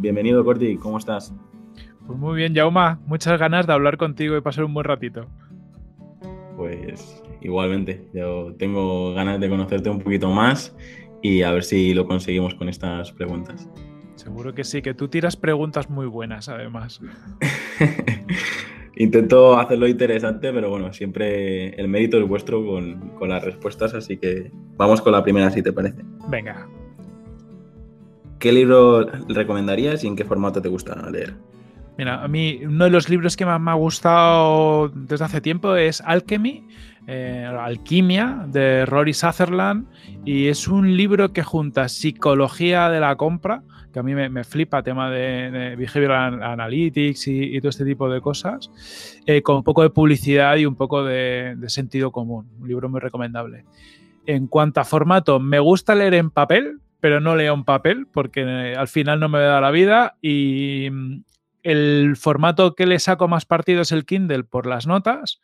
Bienvenido, Corti, ¿cómo estás? Pues muy bien, Jauma. Muchas ganas de hablar contigo y pasar un buen ratito. Pues igualmente, yo tengo ganas de conocerte un poquito más y a ver si lo conseguimos con estas preguntas. Seguro que sí, que tú tiras preguntas muy buenas, además. Intento hacerlo interesante, pero bueno, siempre el mérito es vuestro con, con, las respuestas, así que vamos con la primera, si te parece. Venga. ¿Qué libro recomendarías y en qué formato te gusta leer? Mira, a mí uno de los libros que más me ha gustado desde hace tiempo es Alchemy, eh, Alquimia, de Rory Sutherland, y es un libro que junta psicología de la compra, que a mí me, flipa, tema de, behavioral analytics y, todo este tipo de cosas, eh, con un poco de publicidad y un poco de, sentido común. Un libro muy recomendable. En cuanto a formato, me gusta leer en papel, pero no leo en papel porque eh, al final no me da la vida y mm, el formato que le saco más partido es el Kindle por las notas,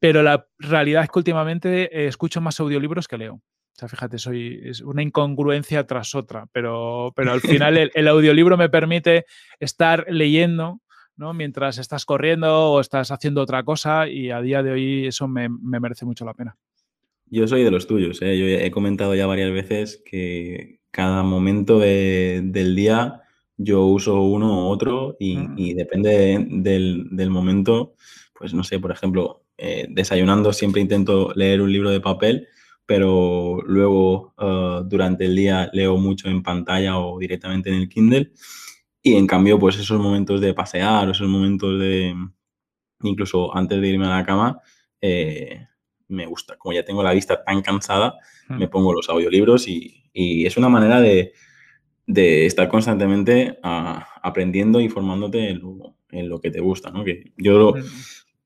pero la realidad es que últimamente escucho más audiolibros que leo. O sea, fíjate, soy, es una incongruencia tras otra, pero, pero al final el, audiolibro me permite estar leyendo ¿no? mientras estás corriendo o estás haciendo otra cosa y a día de hoy eso me, merece mucho la pena. Yo soy de los tuyos, ¿eh? yo he comentado ya varias veces que cada momento del día yo uso uno u otro y, mm. depende del, del, momento, pues no sé, por ejemplo, eh, desayunando siempre intento leer un libro de papel pero luego uh, durante el día leo mucho en pantalla o directamente en el Kindle. Y en cambio, pues esos momentos de pasear esos momentos de, incluso antes de irme a la cama, eh, me gusta. Como ya tengo la vista tan cansada, hmm. me pongo los audiolibros y, y es una manera de, de estar constantemente uh, aprendiendo y formándote en lo, en lo, que te gusta, ¿no? Que yo,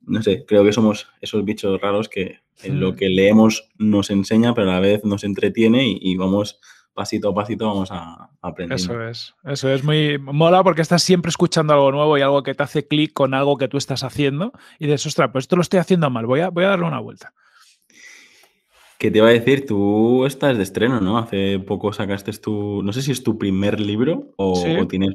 no sé, creo que somos esos bichos raros que lo que leemos nos enseña, pero a la vez nos entretiene y, vamos pasito a pasito vamos a, aprender. Eso es, eso es muy mola porque estás siempre escuchando algo nuevo y algo que te hace clic con algo que tú estás haciendo y dices, ostras, pues esto lo estoy haciendo mal, voy a, voy a darle una vuelta. ¿Qué te iba a decir? Tú estás de estreno, ¿no? Hace poco sacaste tu, no sé si es tu primer libro o, o tienes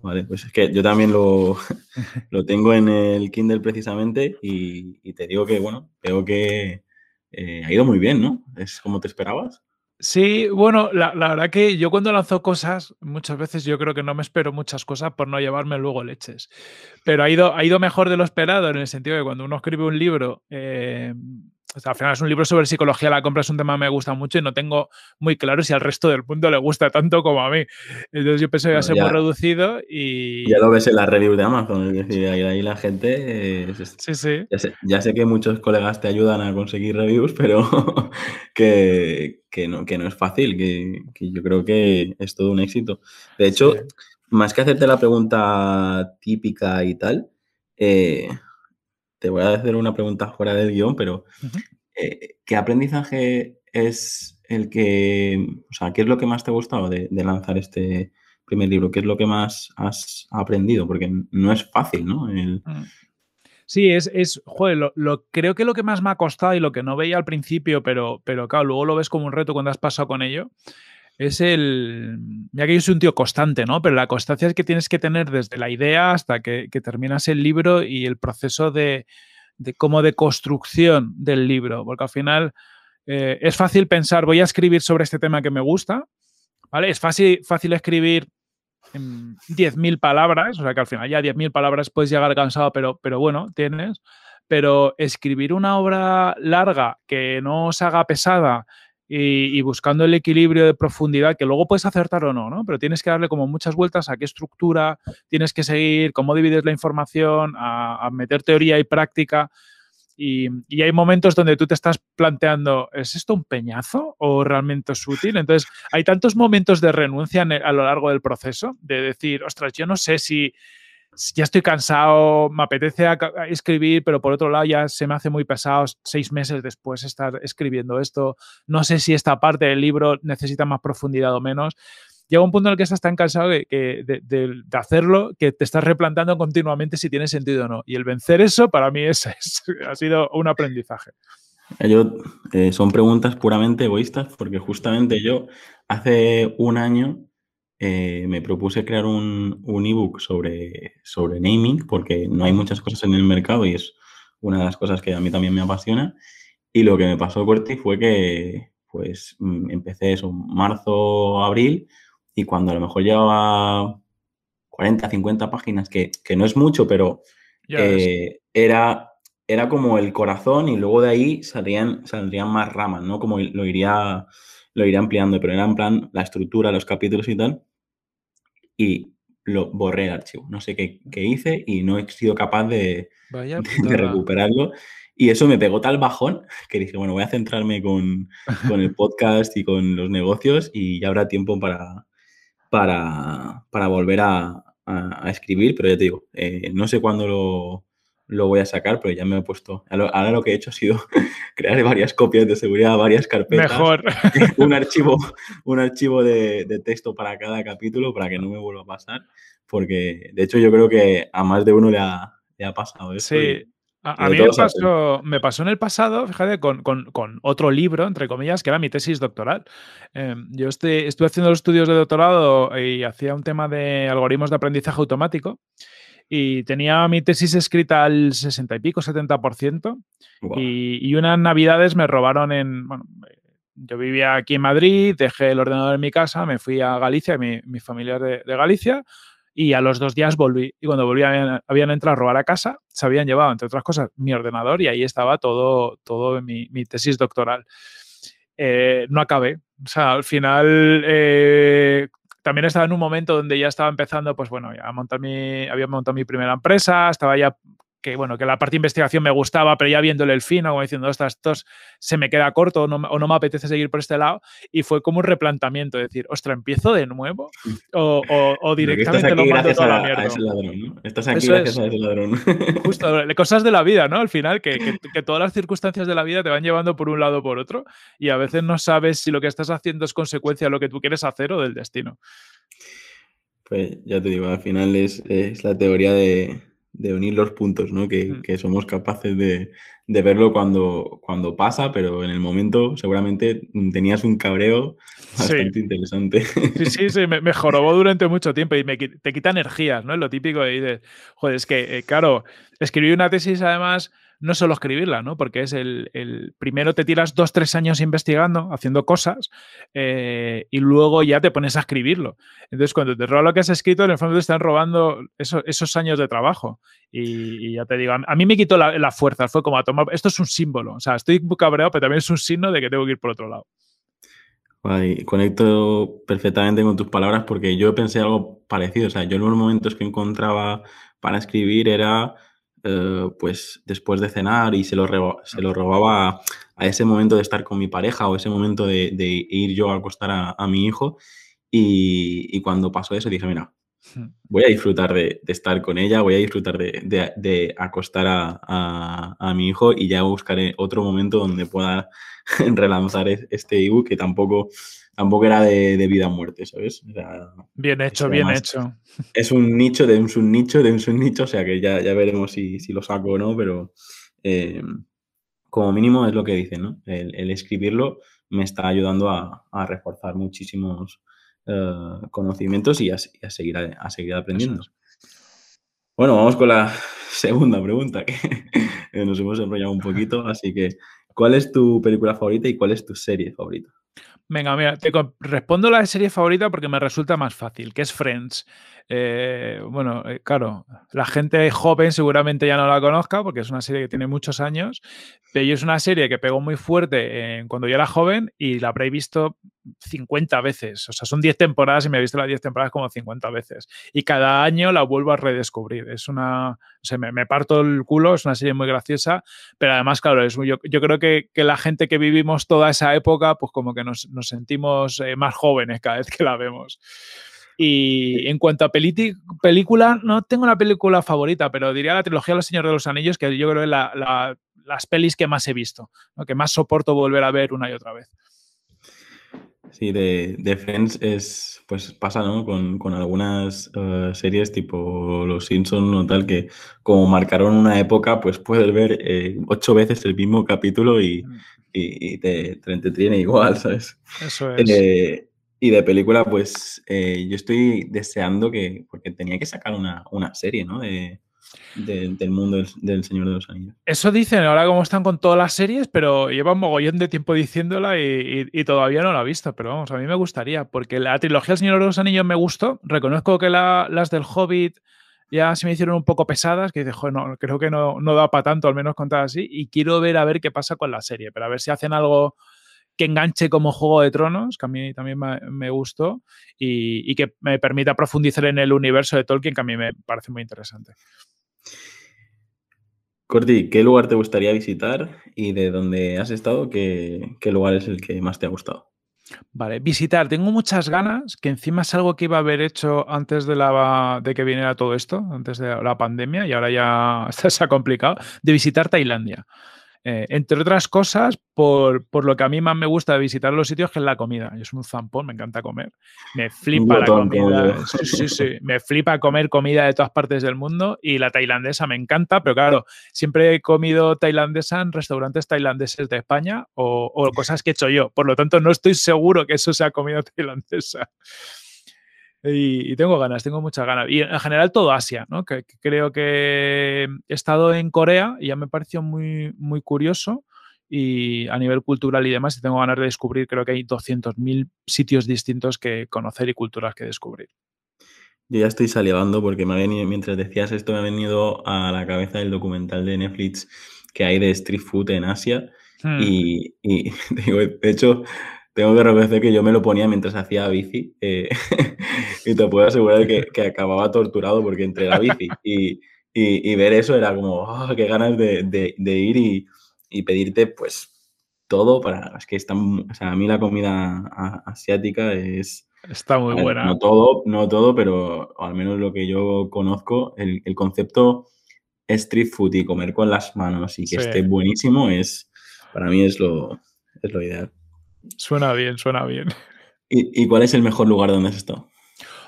Vale, pues es que yo también lo, lo tengo en el Kindle precisamente y, te digo que, bueno, veo que eh, ha ido muy bien, ¿no? ¿Es como te esperabas? Sí, bueno, la, verdad que yo cuando lanzo cosas, muchas veces yo creo que no me espero muchas cosas por no llevarme luego leches. Pero ha ido, ha ido mejor de lo esperado en el sentido de que cuando uno escribe un libro, eh, al final es un libro sobre psicología, la compra es un tema que me gusta mucho y no tengo muy claro si al resto del mundo le gusta tanto como a mí. Entonces yo pensé que iba a ser muy reducido y... Ya lo ves en las reviews de Amazon, es decir, ahí, la gente... sí, sí. Ya sé, que muchos colegas te ayudan a conseguir reviews, pero que, no, que no es fácil, que, yo creo que es todo un éxito. De hecho, más que hacerte la pregunta típica y tal, eh, te voy a hacer una pregunta fuera del guion, pero eh, ¿qué aprendizaje es el que, o sea, qué es lo que más te ha gustado de, lanzar este primer libro? ¿Qué es lo que más has aprendido? Porque no es fácil, ¿no? Mm. Sí, es, es joder, lo, creo que lo que más me ha costado y lo que no veía al principio, pero, pero claro, luego lo ves como un reto cuando has pasado con ello, es el. Ya que yo soy un tío constante, ¿no? Pero la constancia es que tienes que tener desde la idea hasta que, terminas el libro y el proceso de, de como de construcción del libro. Porque al final eh, es fácil pensar, voy a escribir sobre este tema que me gusta, ¿vale? Es fácil, fácil escribir 10.000 palabras, o sea que al final ya 10.000 palabras puedes llegar cansado, pero, pero bueno, tienes. Pero escribir una obra larga que no se haga pesada, y, buscando el equilibrio de profundidad, que luego puedes acertar o no, ¿no? Pero tienes que darle como muchas vueltas a qué estructura, tienes que seguir, cómo divides la información, a, meter teoría y práctica. y, hay momentos donde tú te estás planteando, ¿es esto un peñazo o realmente es útil? Entonces, hay tantos momentos de renuncia a lo largo del proceso, de decir, ostras, yo no sé si ya estoy cansado, me apetece escribir, pero por otro lado ya se me hace muy pesado seis meses después estar escribiendo esto. No sé si esta parte del libro necesita más profundidad o menos. Llega un punto en el que estás tan cansado de, hacerlo que te estás replantando continuamente si tiene sentido o no. Y el vencer eso para mí es, ha sido un aprendizaje. Yo, eh, son preguntas puramente egoístas porque justamente yo hace un año eh, me propuse crear un, un ebook sobre, sobre naming, porque no hay muchas cosas en el mercado y es una de las cosas que a mí también me apasiona. Y lo que me pasó, Corti, fue que pues mm, empecé eso, marzo, abril, y cuando a lo mejor llevaba 40, 50 páginas, que, que no es mucho, pero eh, era, era como el corazón y luego de ahí saldrían, saldrían más ramas, ¿no? Como lo iría, lo iría ampliando, pero era en plan la estructura, los capítulos y tal y lo borré el archivo. No sé qué, hice y no he sido capaz de, recuperarlo. Y eso me pegó tal bajón que dije, bueno, voy a centrarme con, el podcast y con los negocios y ya habrá tiempo para, para, volver a, escribir. Pero ya te digo, eh, no sé cuándo lo, lo voy a sacar, pero ya me he puesto. Ahora lo que he hecho ha sido crear varias copias de seguridad, varias carpetas. Mejor. un archivo, un archivo de, texto para cada capítulo para que no me vuelva a pasar. Porque de hecho yo creo que a más de uno le ha, pasado eso. Sí. a, mí me pasó, me pasó, en el pasado, fíjate, con, otro libro, entre comillas, que era mi tesis doctoral. Em, yo estoy, estuve haciendo los estudios de doctorado y hacía un tema de algoritmos de aprendizaje automático y tenía mi tesis escrita al 60 y pico, 70%. Y, y unas navidades me robaron en... Bueno, yo vivía aquí en Madrid, dejé el ordenador en mi casa, me fui a Galicia, mi, mi familia es de, Galicia, y a los dos días volví. Y cuando volví habían, habían, entrado a robar a casa, se habían llevado, entre otras cosas, mi ordenador y ahí estaba todo, todo mi, mi tesis doctoral. Eh, no acabé. O sea, al final eh, también estaba en un momento donde ya estaba empezando, pues bueno, ya montar mi, había montado mi primera empresa, estaba ya que bueno, que la parte de investigación me gustaba, pero ya viéndole el fin, como diciendo, ostras, esto se me queda corto o no, me apetece seguir por este lado, y fue como un replantamiento, decir, ostras, ¿empiezo de nuevo? O, o, directamente lo mando toda la mierda. Estás aquí gracias a ese ladrón. Justo, cosas de la vida, ¿no? Al final, que, que, que, todas las circunstancias de la vida te van llevando por un lado o por otro, y a veces no sabes si lo que estás haciendo es consecuencia de lo que tú quieres hacer o del destino. Pues ya te digo, al final es, es la teoría de, de unir los puntos, ¿no? Que, mm. que somos capaces de, de, verlo cuando, cuando pasa, pero en el momento seguramente tenías un cabreo bastante interesante. Sí, sí, sí, me, jorobó durante mucho tiempo y me, te quita energías, ¿no? Es lo típico de, de joder, es que, eh, claro, escribí una tesis además no solo escribirla, ¿no? Porque es el, primero te tiras dos, tres años investigando, haciendo cosas, eh, y luego ya te pones a escribirlo. Entonces, cuando te roba lo que has escrito, en el fondo te están robando esos años de trabajo. Y, ya te digo, a, mí me quitó la, fuerza, fue como a tomar, esto es un símbolo, o sea, estoy cabreado, pero también es un signo de que tengo que ir por otro lado. conecto perfectamente con tus palabras porque yo pensé algo parecido, o sea, yo en los momentos que encontraba para escribir era eh, pues después de cenar y se lo, se lo robaba a, ese momento de estar con mi pareja o ese momento de, ir yo a acostar a, mi hijo. Y, cuando pasó eso dije, mira, voy a disfrutar de, estar con ella, voy a disfrutar de, acostar a, mi hijo y ya buscaré otro momento donde pueda relanzar este ebook que tampoco tampoco era de, vida o muerte, ¿sabes? bien hecho, bien hecho. Es un nicho de un subnicho de un subnicho, o sea que ya, ya veremos si, lo saco o no, pero eh, como mínimo es lo que dice, ¿no? El, escribirlo me está ayudando a, reforzar muchísimos eh, conocimientos y a, seguir, a seguir aprendiendo. Bueno, vamos con la segunda pregunta, que nos hemos enrollado un poquito, así que ¿cuál es tu película favorita y cuál es tu serie favorita? Venga, mira, te respondo la serie favorita porque me resulta más fácil, que es Friends. Eh, bueno, eh, claro, la gente joven seguramente ya no la conozca porque es una serie que tiene muchos años, pero es una serie que pegó muy fuerte cuando yo era joven y la habré visto 50 veces. O sea, son 10 temporadas y me he visto las 10 temporadas como 50 veces. Y cada año la vuelvo a redescubrir. Es una, O me, parto el culo, es una serie muy graciosa, pero además, claro, es, yo, yo creo que, que, la gente que vivimos toda esa época, pues como que nos, nos sentimos eh, más jóvenes cada vez que la vemos. Y en cuanto a película, no tengo una película favorita, pero diría la trilogía Los Señores de los Anillos, que yo creo que es la, las pelis que más he visto, que más soporto volver a ver una y otra vez. Sí, de, de Friends es, pues pasa, ¿no? Con, con algunas uh, series tipo Los Simpsons o tal, que como marcaron una época, pues puedes ver eh, ocho veces el mismo capítulo y, mm. y, y te, te, entretiene igual, ¿sabes? Eso es. Eh, y de película, pues eh, yo estoy deseando que, porque tenía que sacar una, una serie, ¿no? De, del mundo del, Señor de los Anillos. Eso dicen ahora como están con todas las series, pero lleva un mogollón de tiempo diciéndola y, todavía no la he visto. Pero vamos, a mí me gustaría, porque la trilogía del Señor de los Anillos me gustó. Reconozco que las del Hobbit ya se me hicieron un poco pesadas, que dice, no, creo que no, no da para tanto, al menos contar así. Y quiero ver a ver qué pasa con la serie, pero a ver si hacen algo que enganche como Juego de Tronos, que a mí también me, gustó, y, y, que me permita profundizar en el universo de Tolkien, que a mí me parece muy interesante. Corti, ¿qué lugar te gustaría visitar y de dónde has estado, qué, lugar es el que más te ha gustado? Vale, visitar. Tengo muchas ganas, que encima es algo que iba a haber hecho antes de, la, de que viniera todo esto, antes de la pandemia, y ahora ya se ha complicado, de visitar Tailandia. Eh, entre otras cosas, por, lo que a mí más me gusta de visitar los sitios, que es la comida. Yo soy un zampón, me encanta comer. Me flipa la comida. Sí, sí, sí. Me flipa comer comida de todas partes del mundo y la tailandesa me encanta, pero claro, siempre he comido tailandesa en restaurantes tailandeses de España o, o cosas que he hecho yo. Por lo tanto, no estoy seguro que eso sea comida tailandesa. Y, tengo ganas, tengo muchas ganas. Y en general todo Asia, ¿no? Que, creo que he estado en Corea y ya me pareció muy, muy curioso y a nivel cultural y demás, y tengo ganas de descubrir, creo que hay 200.000 sitios distintos que conocer y culturas que descubrir. Yo ya estoy salivando porque me ha venido, mientras decías esto, me ha venido a la cabeza el documental de Netflix que hay de street food en Asia. Hmm. Y, y digo, de hecho, tengo que reconocer que yo me lo ponía mientras hacía bici eh, y te puedo asegurar que, que, acababa torturado porque entre la bici y, y, ver eso era como, oh, qué ganas de, de, ir y, y, pedirte pues todo para, es que están, o sea, a mí la comida asiática es... Está muy buena. No todo, no todo, pero al menos lo que yo conozco, el, el concepto street food y comer con las manos y que esté buenísimo es, para mí es lo, es lo ideal. Suena bien, suena bien. ¿Y, cuál es el mejor lugar donde has estado?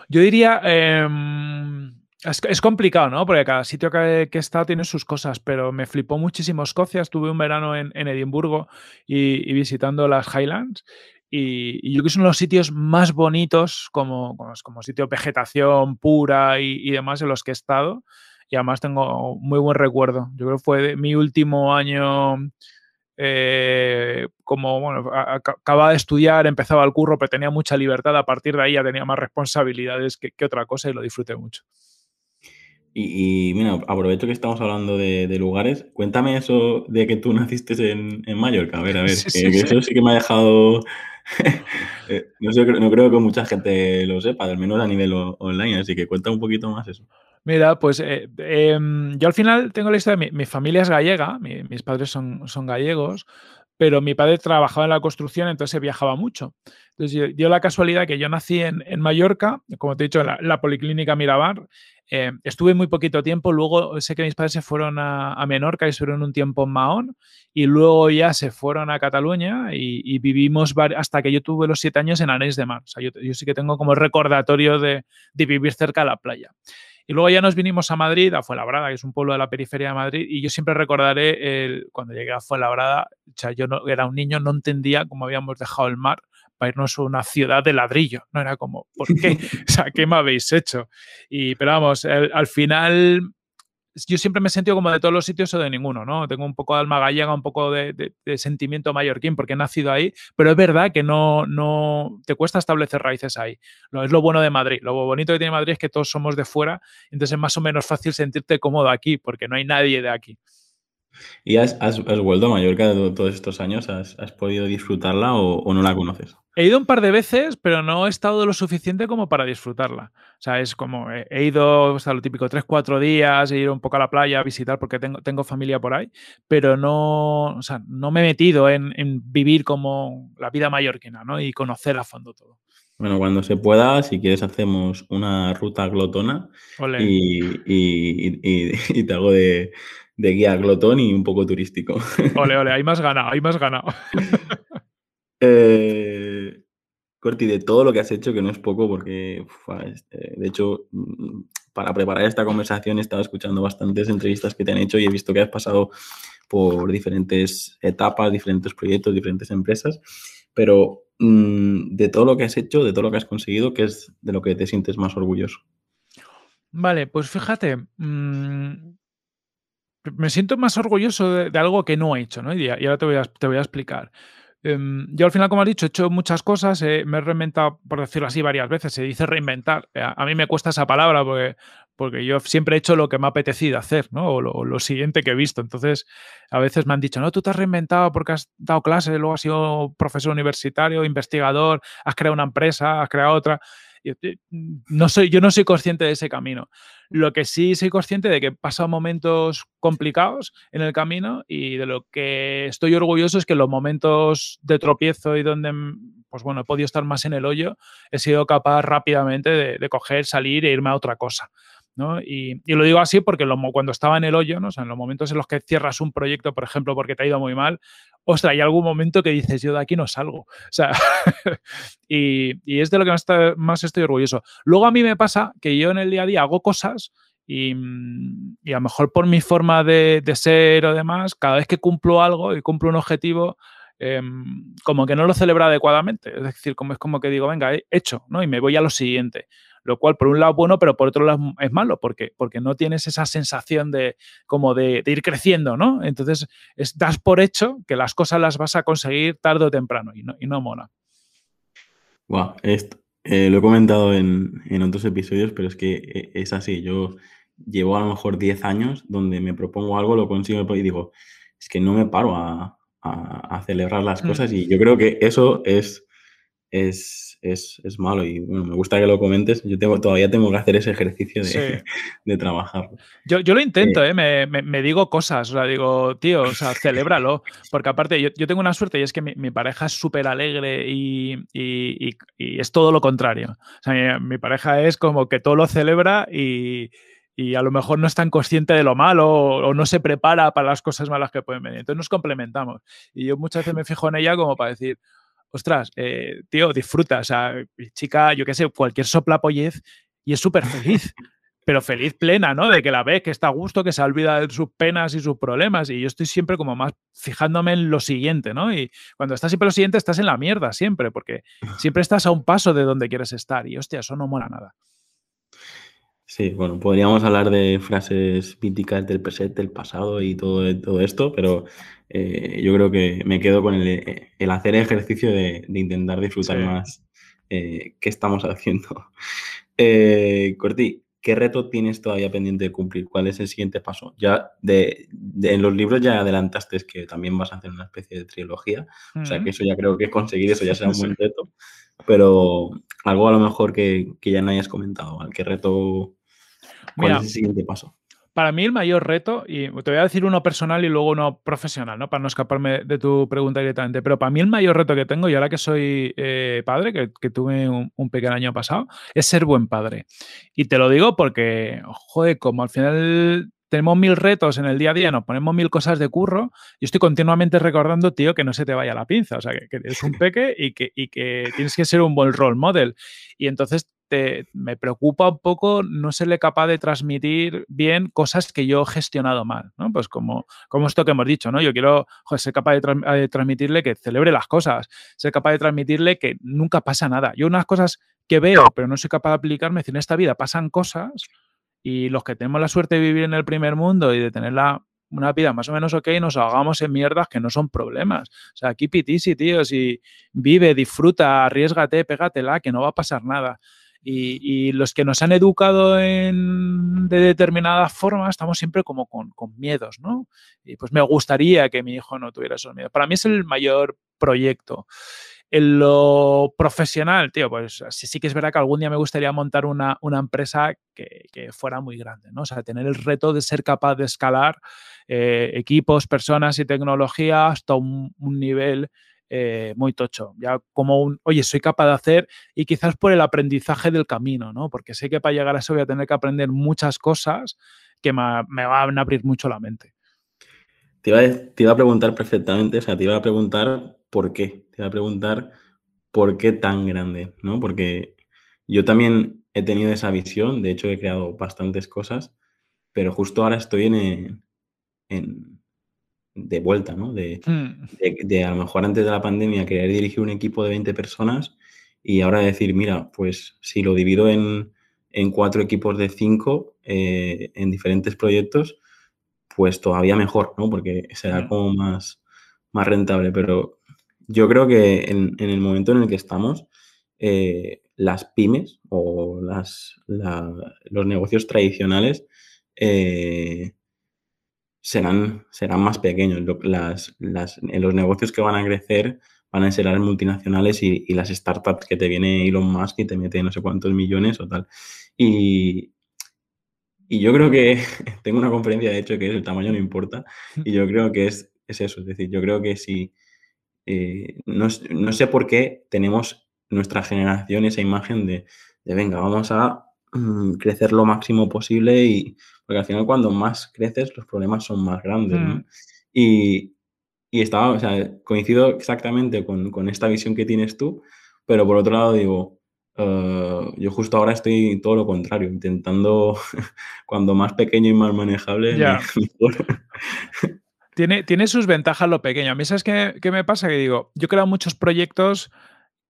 Yo diría. Em, es, complicado, ¿no? Porque cada sitio que, he estado tiene sus cosas, pero me flipó muchísimo Escocia. Estuve un verano en, Edimburgo y, visitando las Highlands. Y, yo creo que son los sitios más bonitos, como, como, sitio de vegetación pura y, demás, en los que he estado. Y además tengo muy buen recuerdo. Yo creo que fue mi último año eh, como bueno, acababa de estudiar, empezaba el curro, pero tenía mucha libertad, a partir de ahí ya tenía más responsabilidades que, otra cosa y lo disfruté mucho. Y, mira, aprovecho que estamos hablando de, lugares. Cuéntame eso de que tú naciste en, en Mallorca. A ver, a ver, eso sí que me ha dejado. Eh, no, sé, no creo que mucha gente lo sepa, al menos a nivel online, así que cuenta un poquito más eso. Mira, pues eh, em, yo al final tengo la historia de mi, familia es gallega, mis padres son, son gallegos, pero mi padre trabajaba en la construcción, entonces viajaba mucho. Entonces dio la casualidad que yo nací en, Mallorca, como te he dicho, en la, Policlínica Mirabar. Eh, estuve muy poquito tiempo, luego sé que mis padres se fueron a, Menorca y estuvieron un tiempo en Mahón, y luego ya se fueron a Cataluña y, vivimos hasta que yo tuve los siete años en Arenys de Mar. O sea, yo, sí que tengo como recordatorio de, de vivir cerca de la playa. Y luego ya nos vinimos a Madrid, a Fuenlabrada, que es un pueblo de la periferia de Madrid, y yo siempre recordaré el, cuando llegué a Fuenlabrada, o sea, yo no, era un niño, no entendía cómo habíamos dejado el mar para irnos a una ciudad de ladrillo. No era como, ¿por qué? o sea, ¿qué me habéis hecho? Y, pero vamos, al final yo siempre me he sentido como de todos los sitios o de ninguno, ¿no? Tengo un poco de alma gallega, un poco de, sentimiento mallorquín porque he nacido ahí, pero es verdad que no, no te cuesta establecer raíces ahí. No, es lo bueno de Madrid. Lo bonito que tiene Madrid es que todos somos de fuera, entonces es más o menos fácil sentirte cómodo aquí porque no hay nadie de aquí. ¿Y has, vuelto a Mallorca todos estos años? ¿Has, podido disfrutarla o, no la conoces? He ido un par de veces, pero no he estado lo suficiente como para disfrutarla. O sea, es como, he, ido, hasta lo típico, tres, cuatro días, he ido un poco a la playa a visitar porque tengo, tengo familia por ahí, pero no, o sea, no me he metido en, vivir como la vida mallorquina, ¿no? Y conocer a fondo todo. Bueno, cuando se pueda, si quieres, hacemos una ruta glotona y, y, te hago de, de guía glotón y un poco turístico. Ole, ole, hay más ganado, hay más ganado. eh, Corti, de todo lo que has hecho, que no es poco, porque este, de hecho, mm, para preparar esta conversación he estado escuchando bastantes entrevistas que te han hecho y he visto que has pasado por diferentes etapas, diferentes proyectos, diferentes empresas, pero mm, de todo lo que has hecho, de todo lo que has conseguido, ¿qué es de lo que te sientes más orgulloso? Vale, pues fíjate, mm, me siento más orgulloso de, algo que no he hecho, ¿no? Y, ahora te voy a, te voy a explicar. Em, yo al final, como has dicho, he hecho muchas cosas, eh, me he reinventado, por decirlo así, varias veces. Se dice reinventar. Eh, a, mí me cuesta esa palabra porque, porque yo siempre he hecho lo que me ha apetecido hacer, ¿no? O lo, siguiente que he visto. Entonces, a veces me han dicho, no, tú te has reinventado porque has dado clases, luego has sido profesor universitario, investigador, has creado una empresa, has creado otra. No soy, yo no soy consciente de ese camino. Lo que sí soy consciente de que he pasado momentos complicados en el camino y de lo que estoy orgulloso es que los momentos de tropiezo y donde, pues bueno, he podido estar más en el hoyo, he sido capaz rápidamente de coger, salir e irme a otra cosa. Y, lo digo así porque cuando estaba en el hoyo, ¿no? en los momentos en los que cierras un proyecto, por ejemplo, porque te ha ido muy mal, ostras, hay algún momento que dices, yo de aquí no salgo. y, es de lo que más, estoy orgulloso. Luego a mí me pasa que yo en el día a día hago cosas y, a lo mejor por mi forma de, ser o demás, cada vez que cumplo algo y cumplo un objetivo, em, como que no lo celebra adecuadamente. Es decir, como es como que digo, venga, he hecho, ¿no? Y me voy a lo siguiente lo cual por un lado bueno, pero por otro lado es malo, porque, porque no tienes esa sensación de como de, ir creciendo, ¿no? Entonces das por hecho que las cosas las vas a conseguir tarde o temprano y no, y no mola. Wow, esto, eh, lo he comentado en, otros episodios, pero es que eh, es así. Yo llevo a lo mejor 10 años donde me propongo algo, lo consigo y digo, es que no me paro a, celebrar las mm. cosas y yo creo que eso es, es es, malo y bueno, me gusta que lo comentes. Yo tengo, todavía tengo que hacer ese ejercicio de, de trabajar. Yo, yo, lo intento, eh, ¿eh? me, me, digo cosas, o sea, digo, tío, o sea, celébralo, porque aparte yo, yo tengo una suerte y es que mi, pareja es súper alegre y, y, y, es todo lo contrario. O sea, mi, pareja es como que todo lo celebra y, y a lo mejor no es tan consciente de lo malo o, no se prepara para las cosas malas que pueden venir. Entonces nos complementamos. Y yo muchas veces me fijo en ella como para decir, ostras, eh, tío, disfruta. O sea, chica, yo qué sé, cualquier soplapollez y es súper feliz. pero feliz plena, ¿no? De que la ve, que está a gusto, que se olvida de sus penas y sus problemas. Y yo estoy siempre como más fijándome en lo siguiente, ¿no? Y cuando estás siempre en lo siguiente, estás en la mierda siempre, porque siempre estás a un paso de donde quieres estar. Y hostia, eso no mola nada. Sí, bueno, podríamos hablar de frases míticas del presente, del pasado y todo, todo esto, pero eh, yo creo que me quedo con el, eh, hacer ejercicio de, intentar disfrutar más eh, qué estamos haciendo. Corti, ¿qué reto tienes todavía pendiente de cumplir? ¿Cuál es el siguiente paso? Ya de, en los libros ya adelantaste que también vas a hacer una especie de trilogía, o sea que eso ya creo que conseguir eso ya será un buen reto, pero algo a lo mejor que, que ya no hayas comentado, ¿al qué reto ¿Cuál es el siguiente paso? Para mí el mayor reto, y te voy a decir uno personal y luego uno profesional, ¿no? Para no escaparme de tu pregunta directamente, pero para mí el mayor reto que tengo, y ahora que soy eh, padre, que, tuve un, un, pequeño año pasado, es ser buen padre. Y te lo digo porque, joder, como al final tenemos mil retos en el día a día, nos ponemos mil cosas de curro, yo estoy continuamente recordando, tío, que no se te vaya la pinza, o sea, que, que eres un peque y que, y que tienes que ser un buen role model. Y entonces me preocupa un poco no serle capaz de transmitir bien cosas que yo he gestionado mal, ¿no? Pues como, como esto que hemos dicho, ¿no? Yo quiero ser capaz de, transmitirle que celebre las cosas, ser capaz de transmitirle que nunca pasa nada. Yo unas cosas que veo, pero no soy capaz de aplicarme, en esta vida pasan cosas y los que tenemos la suerte de vivir en el primer mundo y de tener una vida más o menos ok, nos ahogamos en mierdas que no son problemas. O sea, keep it easy, tío. Si vive, disfruta, arriesgate, pégatela, que no va a pasar nada. Y, los que nos han educado en, de determinada forma estamos siempre como con, miedos, ¿no? Y pues me gustaría que mi hijo no tuviera esos miedos. Para mí es el mayor proyecto. En lo profesional, tío, pues sí, sí que es verdad que algún día me gustaría montar una, una empresa que, fuera muy grande, ¿no? O sea, tener el reto de ser capaz de escalar eh, equipos, personas y tecnología hasta un nivel eh, muy tocho. Ya como un, oye, soy capaz de hacer y quizás por el aprendizaje del camino, ¿no? Porque sé que para llegar a eso voy a tener que aprender muchas cosas que me, me van a abrir mucho la mente. Te iba, te iba, a preguntar perfectamente, o sea, te iba a preguntar por qué. Te iba a preguntar por qué tan grande, ¿no? Porque yo también he tenido esa visión, de hecho he creado bastantes cosas, pero justo ahora estoy en, en de vuelta, ¿no? De, hmm. de, de, a lo mejor antes de la pandemia querer dirigir un equipo de 20 personas y ahora decir, mira, pues si lo divido en, en cuatro equipos de cinco eh, en diferentes proyectos, pues todavía mejor, ¿no? Porque será como más, más rentable. Pero yo creo que en, en el momento en el que estamos, eh, las pymes o las, la, los negocios tradicionales eh, serán, serán más pequeños. Las, las, en los negocios que van a crecer van a ser las multinacionales y, y, las startups que te viene Elon Musk y te mete no sé cuántos millones o tal. Y, y yo creo que tengo una conferencia, de hecho, que es el tamaño no importa. Y yo creo que es, es eso. Es decir, yo creo que si... Eh, no, no, sé por qué tenemos nuestra generación esa imagen de, de venga, vamos a mm, crecer lo máximo posible y porque al final cuando más creces los problemas son más grandes, ¿no? Mm. Y, y estaba, o sea, coincido exactamente con, con, esta visión que tienes tú, pero por otro lado digo, uh, yo justo ahora estoy todo lo contrario, intentando cuando más pequeño y más manejable, yeah. mejor. Tiene, tiene, sus ventajas lo pequeño. A mí, ¿sabes qué, qué me pasa? Que digo, yo he creado muchos proyectos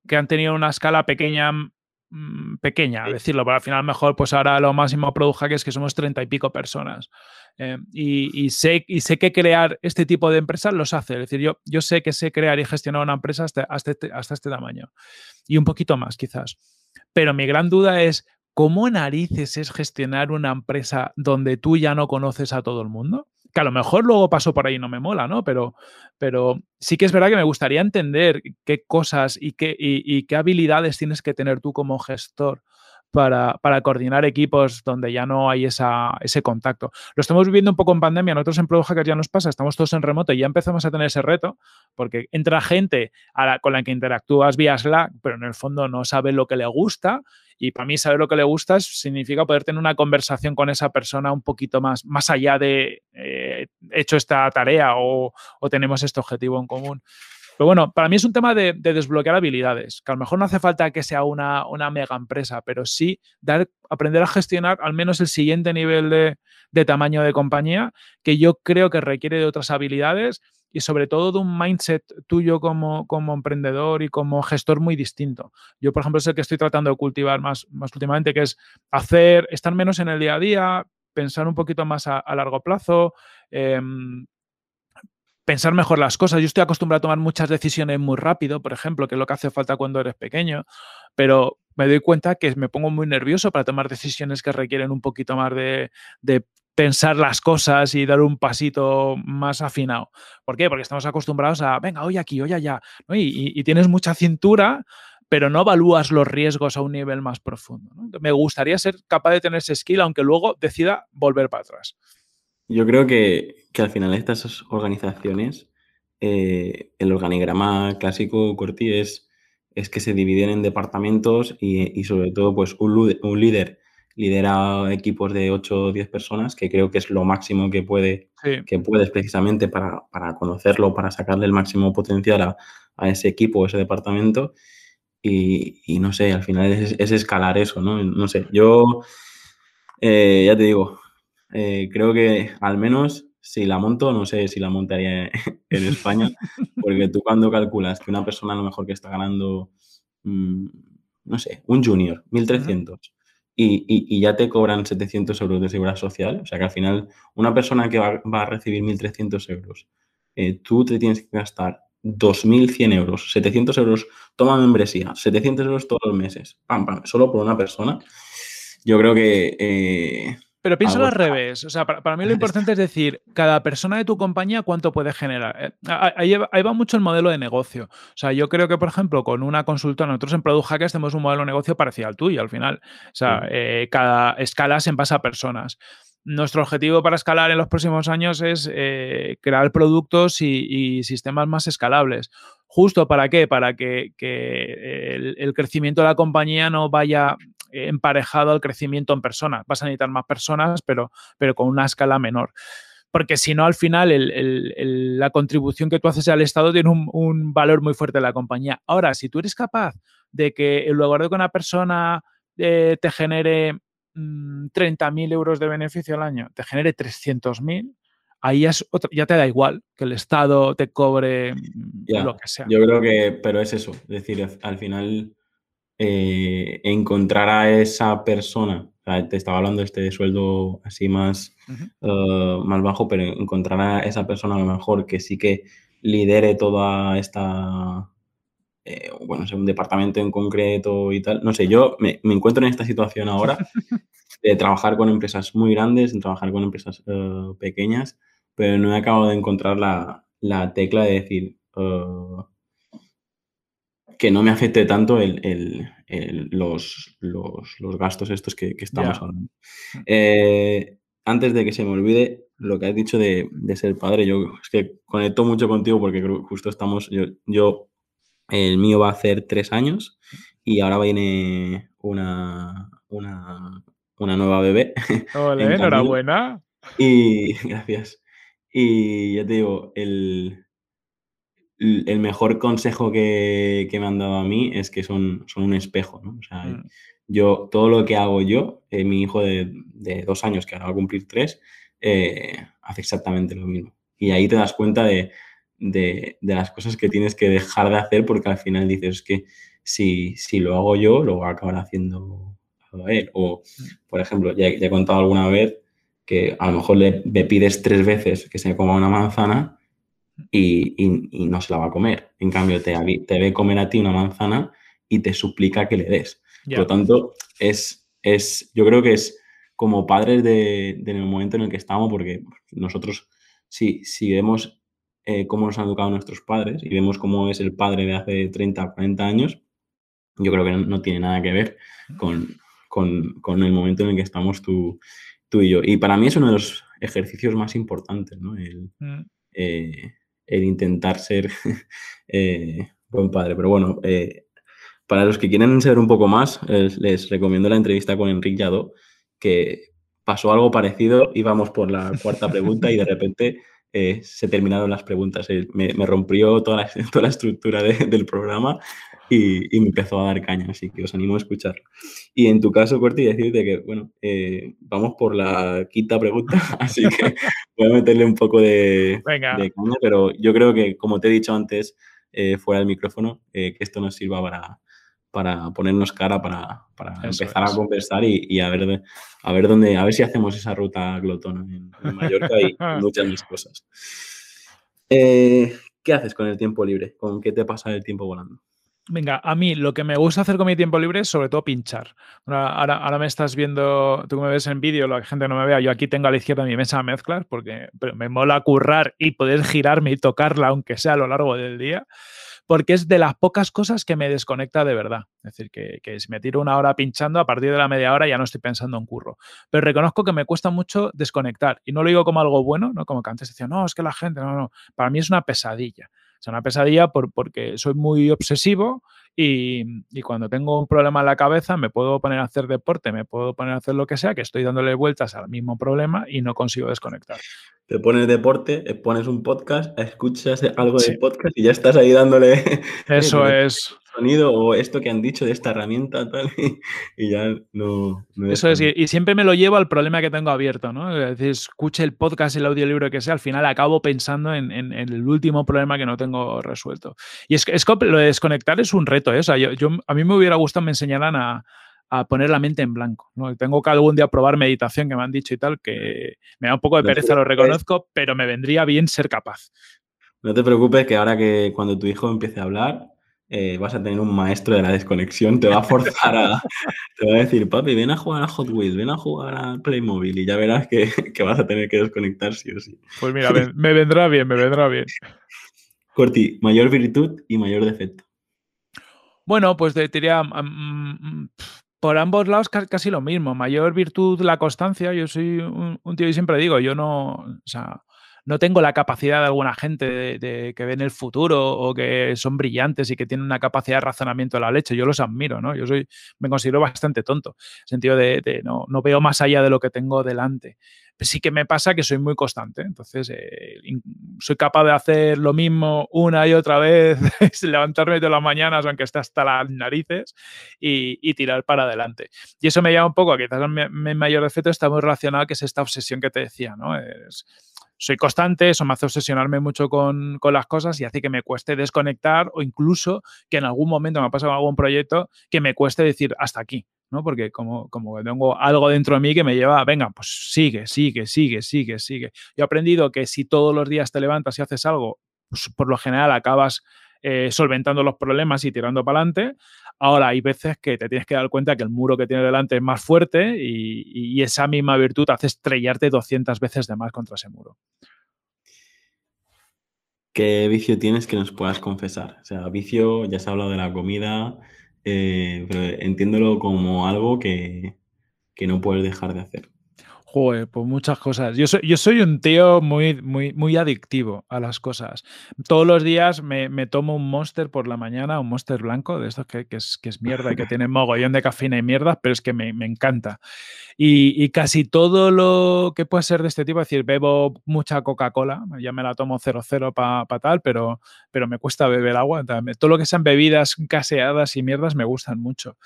que han tenido una escala pequeña Mm, pequeña, decirlo, pero al final mejor, pues ahora lo máximo produja que es que somos treinta y pico personas. Eh, y, y, sé, y sé que crear este tipo de empresas los hace. Es decir, yo, yo sé que sé crear y gestionar una empresa hasta, hasta, este, hasta este tamaño. Y un poquito más, quizás. Pero mi gran duda es, ¿cómo narices es gestionar una empresa donde tú ya no conoces a todo el mundo? Que a lo mejor luego paso por ahí y no me mola, ¿no? Pero, pero sí que es verdad que me gustaría entender qué cosas y qué, y, qué habilidades tienes que tener tú como gestor para, para, coordinar equipos donde ya no hay esa, ese contacto. Lo estamos viviendo un poco en pandemia, nosotros en Product Hackers ya nos pasa, estamos todos en remoto y ya empezamos a tener ese reto, porque entra gente a la, con la que interactúas vía Slack, pero en el fondo no sabe lo que le gusta y para mí saber lo que le gusta significa poder tener una conversación con esa persona un poquito más, más allá de eh, hecho esta tarea o, tenemos este objetivo en común. Pero bueno, para mí es un tema de, de, desbloquear habilidades, que a lo mejor no hace falta que sea una, mega empresa, pero sí dar, aprender a gestionar al menos el siguiente nivel de, tamaño de compañía, que yo creo que requiere de otras habilidades y sobre todo de un mindset tuyo como, como emprendedor y como gestor muy distinto. Yo, por ejemplo, es el que estoy tratando de cultivar más, más últimamente, que es hacer, estar menos en el día a día, pensar un poquito más a, largo plazo, eh, pensar mejor las cosas. Yo estoy acostumbrado a tomar muchas decisiones muy rápido, por ejemplo, que es lo que hace falta cuando eres pequeño, pero me doy cuenta que me pongo muy nervioso para tomar decisiones que requieren un poquito más de pensar las cosas y dar un pasito más afinado. ¿Por qué? Porque estamos acostumbrados a, venga, hoy aquí, hoy allá, y, tienes mucha cintura, pero no evalúas los riesgos a un nivel más profundo. Me gustaría ser capaz de tener ese skill, aunque luego decida volver para atrás. Yo creo que, que al final estas organizaciones, eh, el organigrama clásico, Corti, es, es, que se dividen en departamentos y, sobre todo pues un, líder lidera equipos de 8 o 10 personas, que creo que es lo máximo que, puede, sí. que puedes precisamente para, para, conocerlo, para sacarle el máximo potencial a, a ese equipo, a ese departamento. Y, y, no sé, al final es, es escalar eso, ¿no? No sé, yo eh, ya te digo, eh, creo que al menos si la monto, no sé si la montaría en España, porque tú cuando calculas que una persona a lo mejor que está ganando, mmm, no sé, un junior, 1.300, uh -huh. Y, ya te cobran 700 euros de seguridad social, o sea que al final una persona que va, va a recibir 1.300 euros, eh, tú te tienes que gastar 2.100 euros, 700 euros toma membresía, 700 euros todos los meses, pam, solo por una persona, yo creo que... Eh, pero piénsalo al revés. O sea, para, mí lo importante es decir, cada persona de tu compañía cuánto puede generar. Eh, ahí, va mucho el modelo de negocio. O sea, yo creo que, por ejemplo, con una consulta, nosotros en Product Hackers tenemos un modelo de negocio parecido al tuyo al final. O sea, eh, cada escala se basa a personas. Nuestro objetivo para escalar en los próximos años es eh, crear productos y, sistemas más escalables. ¿Justo para qué? Para que, el, crecimiento de la compañía no vaya emparejado al crecimiento en personas. Vas a necesitar más personas, pero, pero con una escala menor. Porque si no, al final la contribución que tú haces al Estado tiene un, valor muy fuerte en la compañía. Ahora, si tú eres capaz de que en lugar de que una persona eh, te genere 30.000 mm, euros de beneficio al año, te genere 300.000, ahí ya, ya te da igual que el Estado te cobre mm, lo que sea. Yo creo que, pero es eso, es decir, al final eh, encontrar a esa persona, te estaba hablando de este sueldo así más, eh, más bajo, pero encontrar a esa persona a lo mejor que sí que lidere toda esta, eh, bueno, un departamento en concreto y tal. No sé, yo me, encuentro en esta situación ahora de trabajar con empresas muy grandes, de trabajar con empresas pequeñas, pero no he acabado de encontrar la, la tecla de decir, que no me afecte tanto los, gastos estos que, estamos hablando. Eh, antes de que se me olvide lo que has dicho de, ser padre, yo es que conecto mucho contigo porque justo estamos, yo, el mío va a hacer tres años y ahora viene una, una, nueva bebé. Hola, enhorabuena. Y gracias. Y ya te digo, el, el mejor consejo que, me han dado a mí es que son, son un espejo, ¿no? O sea, mm. yo, todo lo que hago yo, eh, mi hijo de, dos años, que ahora va a cumplir tres, eh, hace exactamente lo mismo. Y ahí te das cuenta de, las cosas que tienes que dejar de hacer porque al final dices que si, si lo hago yo, lo voy a acabar haciendo él. O, mm. por ejemplo, ya, ya, he contado alguna vez que a lo mejor le, le pides tres veces que se coma una manzana y, no se la va a comer. En cambio, te, te ve comer a ti una manzana y te suplica que le des. Por lo tanto, es, es, yo creo que es como padres de, en el momento en el que estamos, porque nosotros, si, si vemos eh, cómo nos han educado nuestros padres y vemos cómo es el padre de hace 30, 40 años, yo creo que no, tiene nada que ver con, el momento en el que estamos tú, tú, y yo. Y para mí es uno de los ejercicios más importantes, ¿no? El, mm. eh, el intentar ser eh, buen padre. Pero bueno, eh, para los que quieren saber un poco más, les recomiendo la entrevista con Enrique Yadó, que pasó algo parecido, íbamos por la cuarta pregunta y de repente eh, se terminaron las preguntas. Me, rompió toda la, toda la estructura del programa y, me empezó a dar caña, así que os animo a escucharlo. Y en tu caso, Corti, decirte que, bueno, eh, vamos por la quinta pregunta, así que voy a meterle un poco de, caña, pero yo creo que, como te he dicho antes, eh, fuera del micrófono, eh, que esto nos sirva para, para ponernos cara, para, empezar a conversar y, a, ver, a ver dónde, a ver si hacemos esa ruta glotona en, en Mallorca y muchas más cosas. ¿Qué haces con el tiempo libre? ¿Con qué te pasa el tiempo volando? Venga, a mí lo que me gusta hacer con mi tiempo libre es sobre todo pinchar. Ahora, ahora, me estás viendo, tú me ves en vídeo, la gente no me vea, yo aquí tengo a la izquierda mi mesa de mezclas porque me mola currar y poder girarme y tocarla aunque sea a lo largo del día, porque es de las pocas cosas que me desconecta de verdad. Es decir, que, que si me tiro una hora pinchando, a partir de la media hora ya no estoy pensando en curro. Pero reconozco que me cuesta mucho desconectar y no lo digo como algo bueno, ¿no? como que antes decía, no, es que la gente, no, no, para mí es una pesadilla. Es una pesadilla por, porque soy muy obsesivo y, cuando tengo un problema en la cabeza me puedo poner a hacer deporte, me puedo poner a hacer lo que sea, que estoy dándole vueltas al mismo problema y no consigo desconectar. Te pones deporte, eh, pones un podcast, escuchas algo de podcast y ya estás ahí dándole... Eso es sonido o esto que han dicho de esta herramienta tal, y, ya no, Eso es, y, siempre me lo llevo al problema que tengo abierto, ¿no? Es decir, escuche el podcast, el audiolibro que sea, al final acabo pensando en, el último problema que no tengo resuelto. Y es que lo de desconectar es un reto, ¿eh? O sea, yo, a mí me hubiera gustado me enseñaran a, poner la mente en blanco. ¿no? Tengo que algún día probar meditación que me han dicho y tal, que me da un poco de pereza, lo reconozco, pero me vendría bien ser capaz. No te preocupes que ahora que cuando tu hijo empiece a hablar, eh, vas a tener un maestro de la desconexión, te va a forzar a... te va a decir, papi, ven a jugar a Hot Wheels, ven a jugar a Playmobil y ya verás que, vas a tener que desconectar sí o sí. Pues mira, me vendrá bien, me vendrá bien. Corti, mayor virtud y mayor defecto. Bueno, pues te diría, por ambos lados casi lo mismo. Mayor virtud la constancia. Yo soy un, un tío y siempre digo, yo no, o sea, no tengo la capacidad de alguna gente de, que ven el futuro o que son brillantes y que tienen una capacidad de razonamiento de la leche. Yo los admiro, ¿no? Yo soy, me considero bastante tonto, en el sentido de, no, no, veo más allá de lo que tengo delante. Sí que me pasa que soy muy constante, entonces eh, soy capaz de hacer lo mismo una y otra vez, levantarme de las mañanas aunque esté hasta las narices y, tirar para adelante. Y eso me llama un poco, quizás mi, mayor efecto está muy relacionado que es esta obsesión que te decía, ¿no? Es, soy constante, eso me hace obsesionarme mucho con, las cosas y hace que me cueste desconectar o incluso que en algún momento me ha pasado algún proyecto que me cueste decir hasta aquí, ¿no? Porque como, como tengo algo dentro de mí que me lleva, venga, pues sigue, sigue, sigue, sigue, sigue. Yo he aprendido que si todos los días te levantas y haces algo, pues por lo general acabas eh, solventando los problemas y tirando para adelante. Ahora, hay veces que te tienes que dar cuenta que el muro que tiene delante es más fuerte y, esa misma virtud hace estrellarte 200 veces de más contra ese muro. ¿Qué vicio tienes que nos puedas confesar? O sea, vicio, ya se ha hablado de la comida, eh, pero entiéndelo como algo que no puedes dejar de hacer. Joder, pues muchas cosas. Yo soy, yo soy un tío muy, muy, muy adictivo a las cosas. Todos los días me, tomo un monster por la mañana, un monster blanco, de estos que, es, que es mierda y que tiene mogollón de cafeína y mierda, pero es que me, encanta. Y, casi todo lo que puede ser de este tipo, es decir, bebo mucha Coca-Cola, ya me la tomo 0-0 para tal, pero, pero me cuesta beber agua. Todo lo que sean bebidas caseadas y mierdas me gustan mucho.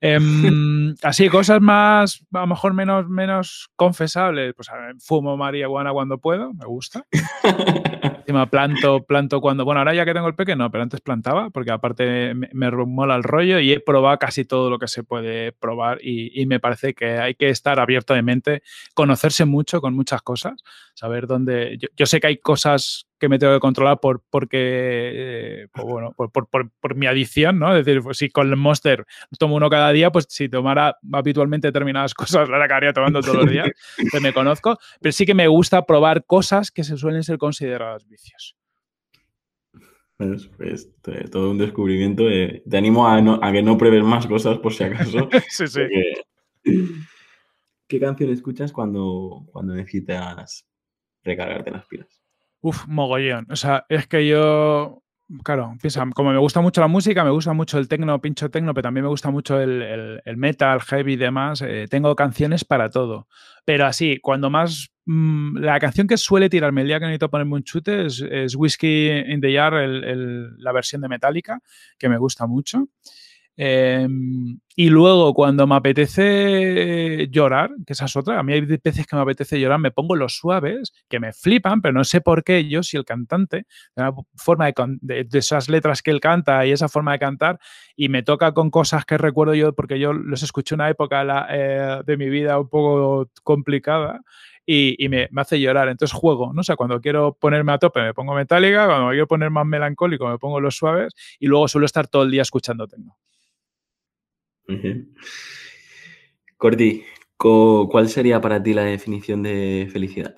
Em, así, cosas más, a lo mejor menos, menos confesable, pues fumo marihuana cuando puedo, me gusta. Encima planto, planto cuando, bueno, ahora ya que tengo el pequeño, no, pero antes plantaba, porque aparte me, me, mola el rollo y he probado casi todo lo que se puede probar y, me parece que hay que estar abierto de mente, conocerse mucho con muchas cosas, saber dónde, yo sé que hay cosas que me tengo que controlar por, porque, eh, pues bueno, por, por, por, mi adicción, ¿no? Es decir, pues si con el Monster tomo uno cada día, pues si tomara habitualmente determinadas cosas, la acabaría tomando todos los días, que me conozco, pero sí que me gusta probar cosas que se suelen ser consideradas vicios. Pues, pues todo un descubrimiento. te animo a, a, que no pruebes más cosas por si acaso. sí, sí. ¿Qué canción escuchas cuando, cuando necesitas recargarte las pilas? Uf, mogollón. O sea, es que yo, claro, piensa, como me gusta mucho la música, me gusta mucho el tecno, pincho tecno, pero también me gusta mucho el, metal, heavy y demás. Eh, tengo canciones para todo. Pero así, cuando más. Mm, la canción que suele tirarme el día que necesito ponerme un chute es, Whiskey in the Jar, la versión de Metallica, que me gusta mucho. Em, y luego, cuando me apetece llorar, que esa es otra, a mí hay veces que me apetece llorar, me pongo los suaves, que me flipan, pero no sé por qué yo, si el cantante, la forma de, esas letras que él canta y esa forma de cantar, y me toca con cosas que recuerdo yo, porque yo los escuché una época eh, de mi vida un poco complicada, y, me, hace llorar. Entonces juego, ¿no? O sea, cuando quiero ponerme a tope me pongo metálica, cuando quiero poner más melancólico me pongo los suaves y luego suelo estar todo el día escuchando Corti, ¿cuál sería para ti la definición de felicidad?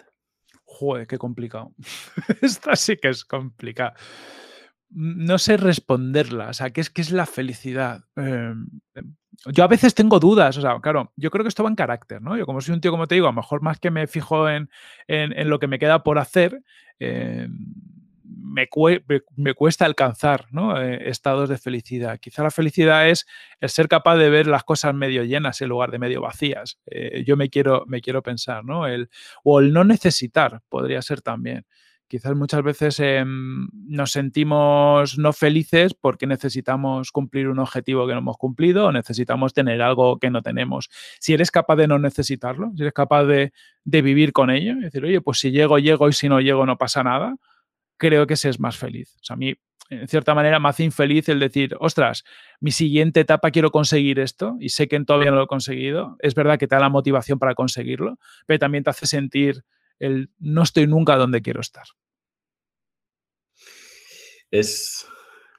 Joder, qué complicado. Esta sí que es complicada. No sé responderla. O sea, ¿qué es, qué es la felicidad? Em, em, yo a veces tengo dudas. O sea, claro, yo creo que esto va en carácter, ¿no? Yo como soy un tío, como te digo, a lo mejor más que me fijo en, en, lo que me queda por hacer, em, me, cuesta alcanzar eh, estados de felicidad. Quizá la felicidad es el ser capaz de ver las cosas medio llenas en lugar de medio vacías. Eh, yo me quiero, me quiero pensar, ¿no? El, o el no necesitar podría ser también. Quizás muchas veces em, nos sentimos no felices porque necesitamos cumplir un objetivo que no hemos cumplido o necesitamos tener algo que no tenemos. Si eres capaz de no necesitarlo, si eres capaz de, de vivir con ello, decir, oye, pues si llego, llego y si no llego no pasa nada, creo que ese es más feliz. O sea, a mí, en cierta manera, me hace infeliz el decir, ostras, mi siguiente etapa quiero conseguir esto y sé que todavía no lo he conseguido. Es verdad que te da la motivación para conseguirlo, pero también te hace sentir el no estoy nunca donde quiero estar. es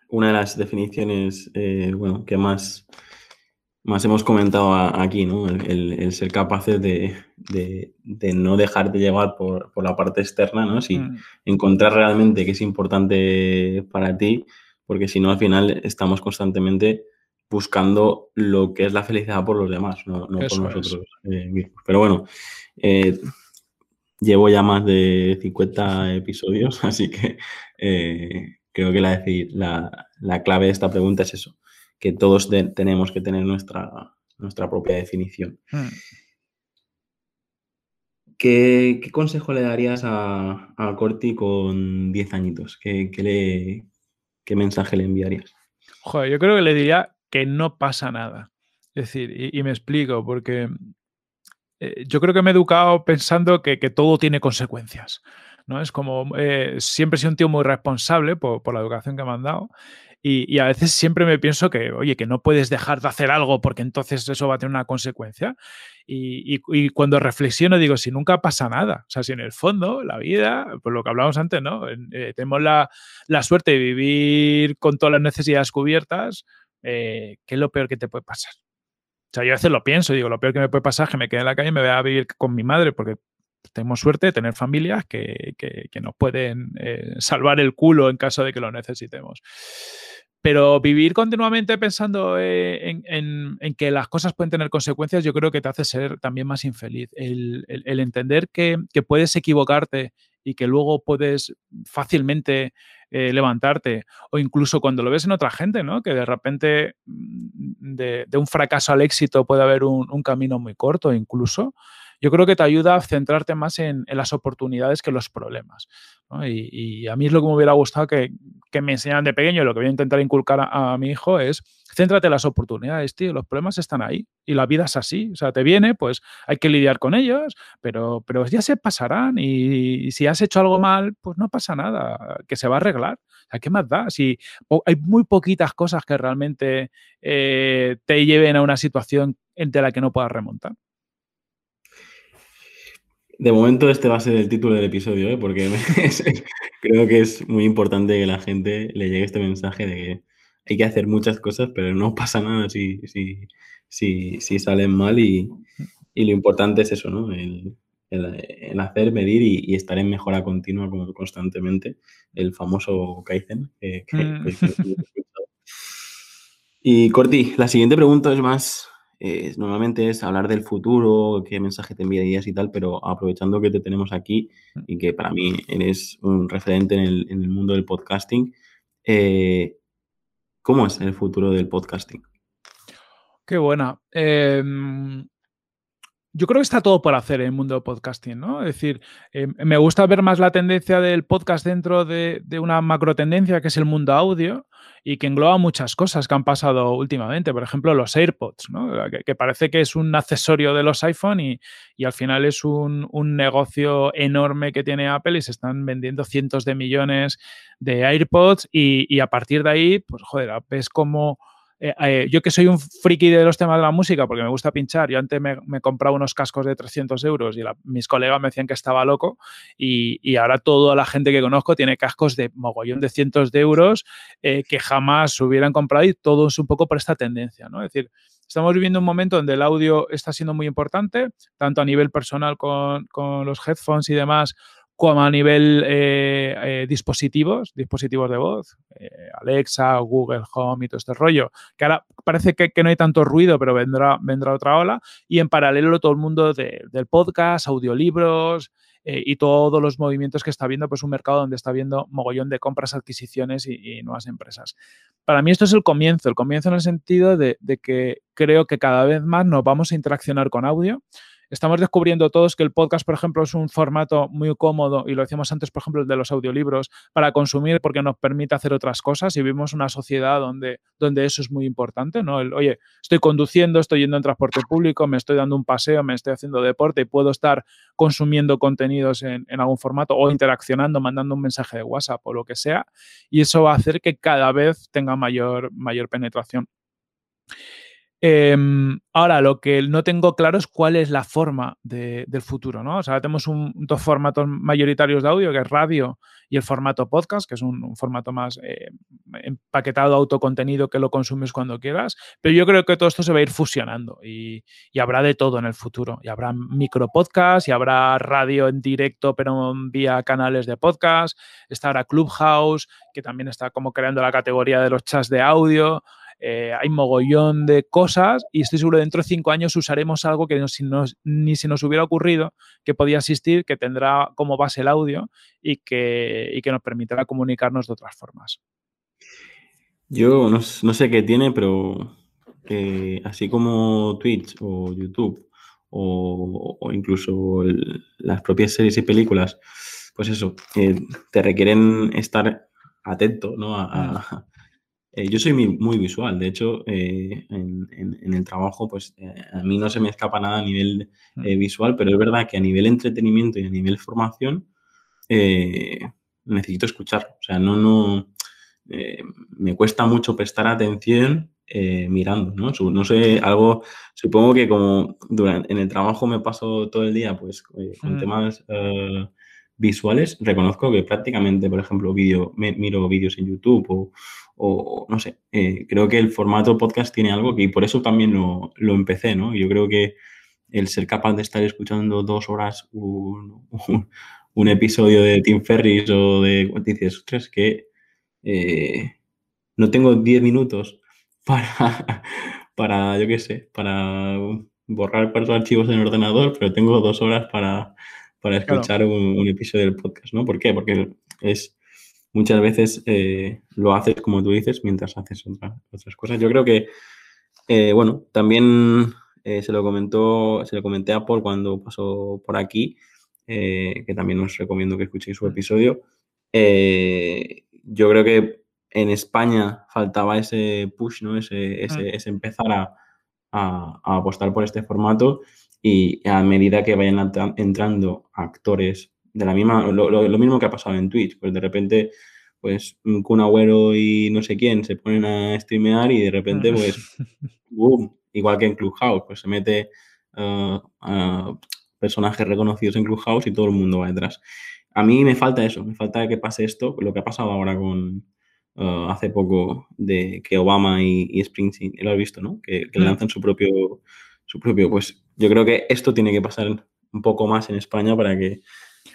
una de las definiciones eh, bueno, que más, más hemos comentado aquí, ¿no? El, ser capaces de, no dejarte llevar por, la parte externa, ¿no? Si mm. encontrar realmente qué es importante para ti, porque si no, al final estamos constantemente buscando lo que es la felicidad por los demás, no, por nosotros eh, Pero bueno, eh, llevo ya más de 50 episodios, así que creo que la, la, la clave de esta pregunta es eso que todos tenemos que tener nuestra, nuestra propia definición. Hmm. ¿Qué, consejo le darías a, a Corti con 10 añitos? ¿Qué, le, ¿Qué, mensaje le enviarías? Joder, yo creo que le diría que no pasa nada. Es decir, y, me explico, porque eh, yo creo que me he educado pensando que, todo tiene consecuencias. ¿no? Es como, eh, siempre he sido un tío muy responsable por, por, la educación que me han dado y, a veces siempre me pienso que, oye, que no puedes dejar de hacer algo porque entonces eso va a tener una consecuencia. Y, cuando reflexiono digo, si nunca pasa nada, o sea, si en el fondo la vida, por lo que hablábamos antes, ¿no? Eh, tenemos la, suerte de vivir con todas las necesidades cubiertas, eh, ¿qué es lo peor que te puede pasar? O sea, yo a veces lo pienso, digo, lo peor que me puede pasar es que me quede en la calle y me vaya a vivir con mi madre, porque tenemos suerte de tener familias que, nos pueden eh, salvar el culo en caso de que lo necesitemos. Pero vivir continuamente pensando eh, en, que las cosas pueden tener consecuencias, yo creo que te hace ser también más infeliz. El, entender que, puedes equivocarte y que luego puedes fácilmente eh, levantarte, o incluso cuando lo ves en otra gente, ¿no? Que de repente mm, de, un fracaso al éxito puede haber un camino muy corto, incluso yo creo que te ayuda a centrarte más en, las oportunidades que los problemas. Y, a mí es lo que me hubiera gustado que, me enseñaran de pequeño, lo que voy a intentar inculcar a, mi hijo es, céntrate en las oportunidades, tío, los problemas están ahí y la vida es así, o sea, te viene, pues hay que lidiar con ellos, pero, pero ya se pasarán y, si has hecho algo mal, pues no pasa nada, que se va a arreglar. O ¿qué más da? Si hay muy poquitas cosas que realmente eh, te lleven a una situación de la que no puedas remontar. De momento este va a ser el título del episodio, ¿eh? porque creo que es muy importante que la gente le llegue este mensaje de que hay que hacer muchas cosas, pero no pasa nada si, si, si, si salen mal y, lo importante es eso, ¿no? El, hacer, medir y, estar en mejora continua constantemente, el famoso Kaizen. Mm. y Corti, la siguiente pregunta es más eh, normalmente es hablar del futuro, qué mensaje te enviarías y tal, pero aprovechando que te tenemos aquí mm. y que para mí eres un referente en el, mundo del podcasting, eh, ¿cómo es el futuro del podcasting? Qué buena. Em, yo creo que está todo por hacer en el mundo del podcasting, ¿no? Es decir, em, me gusta ver más la tendencia del podcast dentro de, una macro tendencia que es el mundo audio y que engloba muchas cosas que han pasado últimamente. Por ejemplo, los AirPods, ¿no? que, parece que es un accesorio de los iPhone y, al final es un, negocio enorme que tiene Apple y se están vendiendo cientos de millones de AirPods y, a partir de ahí, pues joder, ves como eh, eh, yo que soy un friki de los temas de la música porque me gusta pinchar, yo antes me, me compraba unos cascos de 300 euros y mis colegas me decían que estaba loco y, ahora toda la gente que conozco tiene cascos de mogollón de cientos de euros eh, que jamás hubieran comprado y todo es un poco por esta tendencia, ¿no? Es decir, estamos viviendo un momento donde el audio está siendo muy importante, tanto a nivel personal con, con los headphones y demás, como a nivel eh, eh, dispositivos, dispositivos de voz, eh, Alexa, Google Home y todo este rollo, que ahora parece que, no hay tanto ruido, pero vendrá, vendrá otra ola, y en paralelo todo el mundo del podcast, audiolibros y todos los movimientos que está viendo, pues un mercado donde está viendo mogollón de compras, adquisiciones y, nuevas empresas. Para mí esto es el comienzo, el comienzo en el sentido de que creo que cada vez más nos vamos a interaccionar con audio, Estamos descubriendo todos que el podcast, por ejemplo, es un formato muy cómodo, y lo decíamos antes, por ejemplo, el de los audiolibros, para consumir porque nos permite hacer otras cosas y vivimos una sociedad donde, donde eso es muy importante, ¿no? El, oye, estoy conduciendo, estoy yendo en transporte público, me estoy dando un paseo, me estoy haciendo deporte y puedo estar consumiendo contenidos en, en algún formato o interaccionando, mandando un mensaje de WhatsApp o lo que sea, y eso va a hacer que cada vez tenga mayor, mayor penetración. Em, ahora, lo que no tengo claro es cuál es la forma del futuro, ¿no? O sea, tenemos dos formatos mayoritarios de audio, que es radio y el formato podcast, que es un, formato más eh, empaquetado, autocontenido, que lo consumes cuando quieras. Pero yo creo que todo esto se va a ir fusionando y, habrá de todo en el futuro. Y habrá micro podcast y habrá radio en directo, pero vía canales de podcast. Estará Clubhouse, que también está como creando la categoría de los chats de audio. Eh, hay mogollón de cosas y estoy seguro que dentro de cinco años usaremos algo que ni se nos hubiera ocurrido que podía existir, que tendrá como base el audio y que, que nos permitirá comunicarnos de otras formas. Yo no, sé qué tiene, pero así como Twitch o YouTube o, incluso las propias series y películas, pues eso, eh, te requieren estar atento ¿no? a, eh, yo soy muy, visual, de hecho, eh, en, el trabajo, pues eh, a mí no se me escapa nada a nivel mm. visual, pero es verdad que a nivel entretenimiento y a nivel formación necesito escuchar. O sea, no, no, me cuesta mucho prestar atención mirando, ¿no? No sé, algo, supongo que como durante, en el trabajo me paso todo el día, pues, con mm. temas visuales, reconozco que prácticamente, por ejemplo, vídeo, miro vídeos en YouTube o o no sé, eh, creo que el formato podcast tiene algo que y por eso también lo, empecé, ¿no? Yo creo que el ser capaz de estar escuchando dos horas un, episodio de Tim Ferris o de dices, es que eh, no tengo diez minutos para, para, yo qué sé, para borrar cuatro archivos en el ordenador, pero tengo dos horas para, escuchar un, un, episodio del podcast, ¿no? ¿Por qué? Porque es muchas veces eh, lo haces como tú dices mientras haces otras cosas. Yo creo que, eh, bueno, también eh, se lo comentó, se lo comenté a Paul cuando pasó por aquí, que también os recomiendo que escuchéis su episodio. yo creo que en España faltaba ese push, ¿no? Ese, ese, mm. empezar a, apostar por este formato y a medida que vayan entrando actores de la misma, lo, mismo que ha pasado en Twitch, pues de repente, pues Kun Agüero y no sé quién se ponen a streamear y de repente, pues, boom, igual que en Clubhouse, pues se mete uh, a personajes reconocidos en Clubhouse y todo el mundo va detrás. A mí me falta eso, me falta que pase esto, lo que ha pasado ahora con, uh, hace poco de que Obama y, y Springsteen, lo has visto, ¿no? Que, que mm. lanzan su propio, su propio, pues yo creo que esto tiene que pasar un poco más en España para que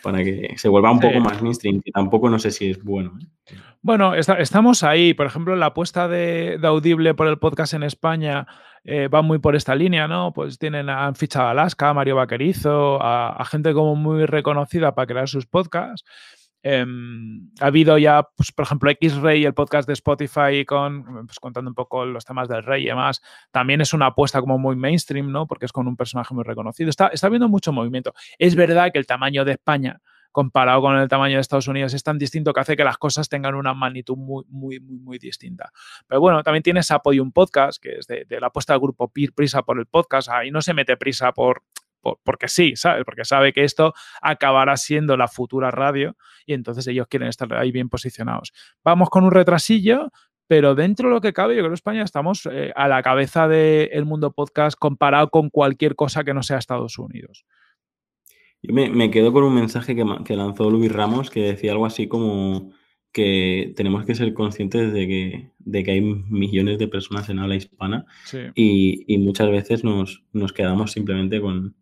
para que se vuelva un poco más mainstream, que tampoco no sé si es bueno. ¿eh? Bueno, estamos ahí. Por ejemplo, la apuesta de, Audible por el podcast en España eh, va muy por esta línea, ¿no? Pues tienen, han fichado a Alaska, a Mario Vaquerizo, a, gente como muy reconocida para crear sus podcasts. Em, ha habido ya, pues, por ejemplo, X-Ray, el podcast de Spotify, con, pues, contando un poco los temas del rey y demás. También es una apuesta como muy mainstream, ¿no? Porque es con un personaje muy reconocido. Está, está habiendo mucho movimiento. Es verdad que el tamaño de España comparado con el tamaño de Estados Unidos es tan distinto que hace que las cosas tengan una magnitud muy, muy, muy, muy distinta. Pero bueno, también tienes apoyo un podcast, que es de, de la apuesta del grupo Prisa por el podcast. Ahí no se mete prisa por porque sí, ¿sabes? Porque sabe que esto acabará siendo la futura radio y entonces ellos quieren estar ahí bien posicionados. Vamos con un retrasillo, pero dentro de lo que cabe, yo creo que España estamos eh, a la cabeza del mundo podcast comparado con cualquier cosa que no sea Estados Unidos. Yo me, quedo con un mensaje que, lanzó Luis Ramos que decía algo así como que tenemos que ser conscientes de que, de que hay millones de personas en habla hispana y, muchas veces nos, nos quedamos simplemente con,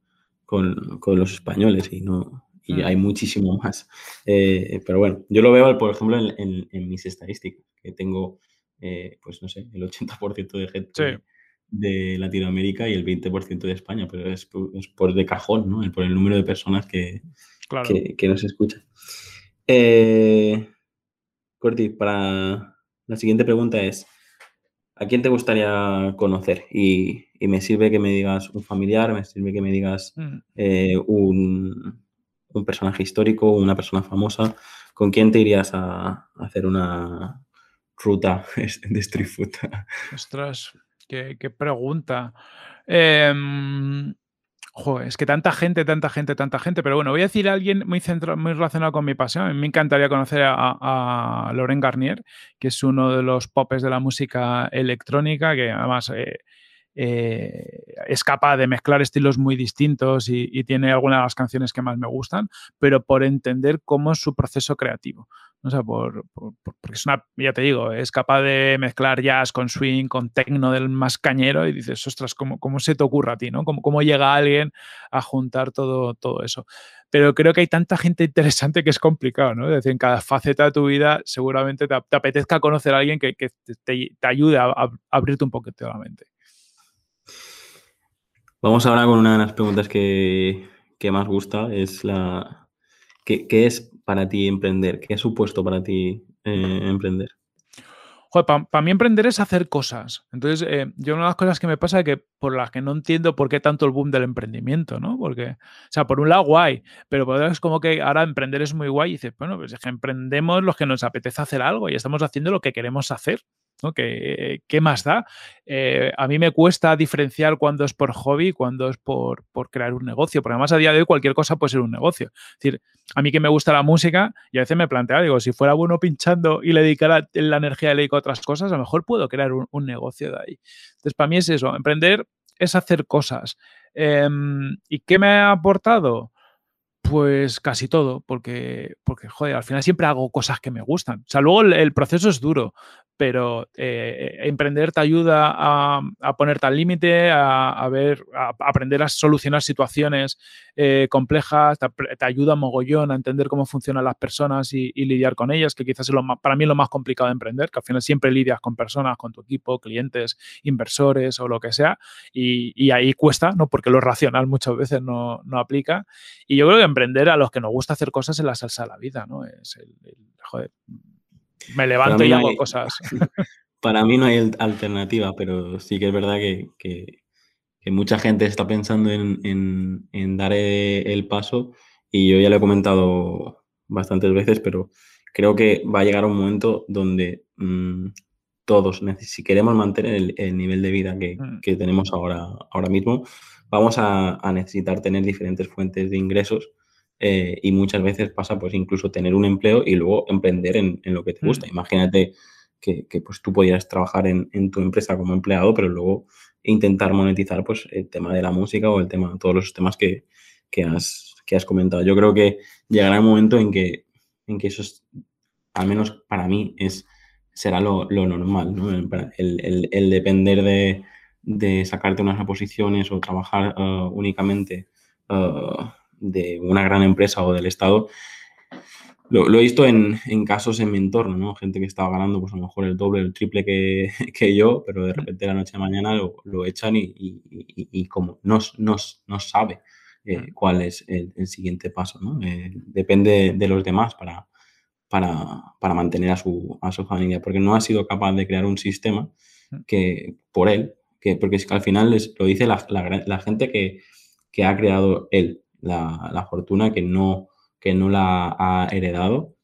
con, los españoles y no y mm. hay muchísimo más. Eh, pero bueno, yo lo veo, por ejemplo, en, mis estadísticas, que tengo, eh, pues no sé, el 80% de gente de Latinoamérica y el 20% de España, pero es, por de cajón, ¿no? Por el número de personas que, que, nos escuchan. Eh, Corti, para la siguiente pregunta es, ¿A quién te gustaría conocer? Y, me sirve que me digas un familiar, me sirve que me digas mm. eh, un, personaje histórico, una persona famosa. ¿Con quién te irías a, hacer una ruta de street food? Ostras, qué, pregunta. Em, Joder, es que tanta gente, tanta gente, tanta gente. Pero bueno, voy a decir a alguien muy, muy relacionado con mi pasión. Me encantaría conocer a, a Laurent Garnier, que es uno de los popes de la música electrónica, que además eh, eh, es capaz de mezclar estilos muy distintos y, tiene algunas de las canciones que más me gustan, pero por entender cómo es su proceso creativo. O sea, por, porque es una, ya te digo, es capaz de mezclar jazz con swing, con techno del más cañero y dices, ostras, ¿cómo, cómo se te ocurre a ti? ¿no? ¿Cómo, ¿Cómo, llega alguien a juntar todo, todo eso? Pero creo que hay tanta gente interesante que es complicado, ¿no? Es decir, en cada faceta de tu vida seguramente te, apetezca conocer a alguien que, que te, te, ayude a, a, abrirte un poquito la mente. Vamos ahora con una de las preguntas que, que más gusta, es la... ¿qué, ¿qué, es para ti emprender? ¿Qué ha supuesto para ti eh, emprender? para mí emprender es hacer cosas. Entonces, eh, yo una de las cosas que me pasa es que por las que no entiendo por qué tanto el boom del emprendimiento, ¿no? Porque, o sea, por un lado guay, pero por otro es como que ahora emprender es muy guay y dices, bueno, pues es que emprendemos los que nos apetece hacer algo y estamos haciendo lo que queremos hacer. ¿No? ¿Qué, ¿Qué, más da? Eh, a mí me cuesta diferenciar cuándo es por hobby y cuándo es por, por, crear un negocio, porque además a día de hoy cualquier cosa puede ser un negocio. Es decir, a mí que me gusta la música y a veces me plantea, digo, si fuera bueno pinchando y le dedicara la energía de a otras cosas, a lo mejor puedo crear un, negocio de ahí. Entonces, para mí es eso, emprender es hacer cosas. Eh, ¿Y qué me ha aportado? Pues casi todo, porque, porque, joder, al final siempre hago cosas que me gustan. O sea, luego el proceso es duro, pero eh, emprender te ayuda a, ponerte al límite, a, aprender a solucionar situaciones eh, complejas, te, ayuda mogollón a entender cómo funcionan las personas y, lidiar con ellas, que quizás es para mí es lo más complicado de emprender, que al final siempre lidias con personas, con tu equipo, clientes, inversores o lo que sea, y, ahí cuesta, ¿no? Porque lo racional muchas veces no, no, aplica. Y yo creo que emprender a los que nos gusta hacer cosas es la salsa de la vida, ¿no? Es el, me levanto y hago hay, cosas. Para mí no hay alternativa, pero sí que es verdad que, que, que mucha gente está pensando en, en, en, dar el paso y yo ya lo he comentado bastantes veces, pero creo que va a llegar un momento donde mmm, todos, si queremos mantener el, el nivel de vida que, mm. que, tenemos ahora, ahora mismo, vamos a, a necesitar tener diferentes fuentes de ingresos eh, y muchas veces pasa pues incluso tener un empleo y luego emprender en, en lo que te gusta. Mm. Imagínate que, que, pues tú podías trabajar en, en, tu empresa como empleado, pero luego intentar monetizar pues el tema de la música o el tema, todos los temas que, que, has, que has comentado. Yo creo que llegará un momento en que, en que eso es, al menos para mí, es, será lo, lo normal, ¿no? el, el, el, depender de, de, sacarte unas posiciones o trabajar uh, únicamente uh, de una gran empresa o del Estado, lo, lo he visto en, en, casos en mi entorno, ¿no? Gente que estaba ganando, pues a lo mejor el doble, el triple que, que yo, pero de repente la noche a mañana lo, lo echan y, y, y, y, como no, no, no sabe eh, cuál es el, el, siguiente paso, ¿no? Eh, depende de los demás para, para, para mantener a su, a su familia, porque no ha sido capaz de crear un sistema que por él, que, porque es que al final les, lo dice la, la, la gente que, que ha creado él, la, la, fortuna que no, que no la ha heredado,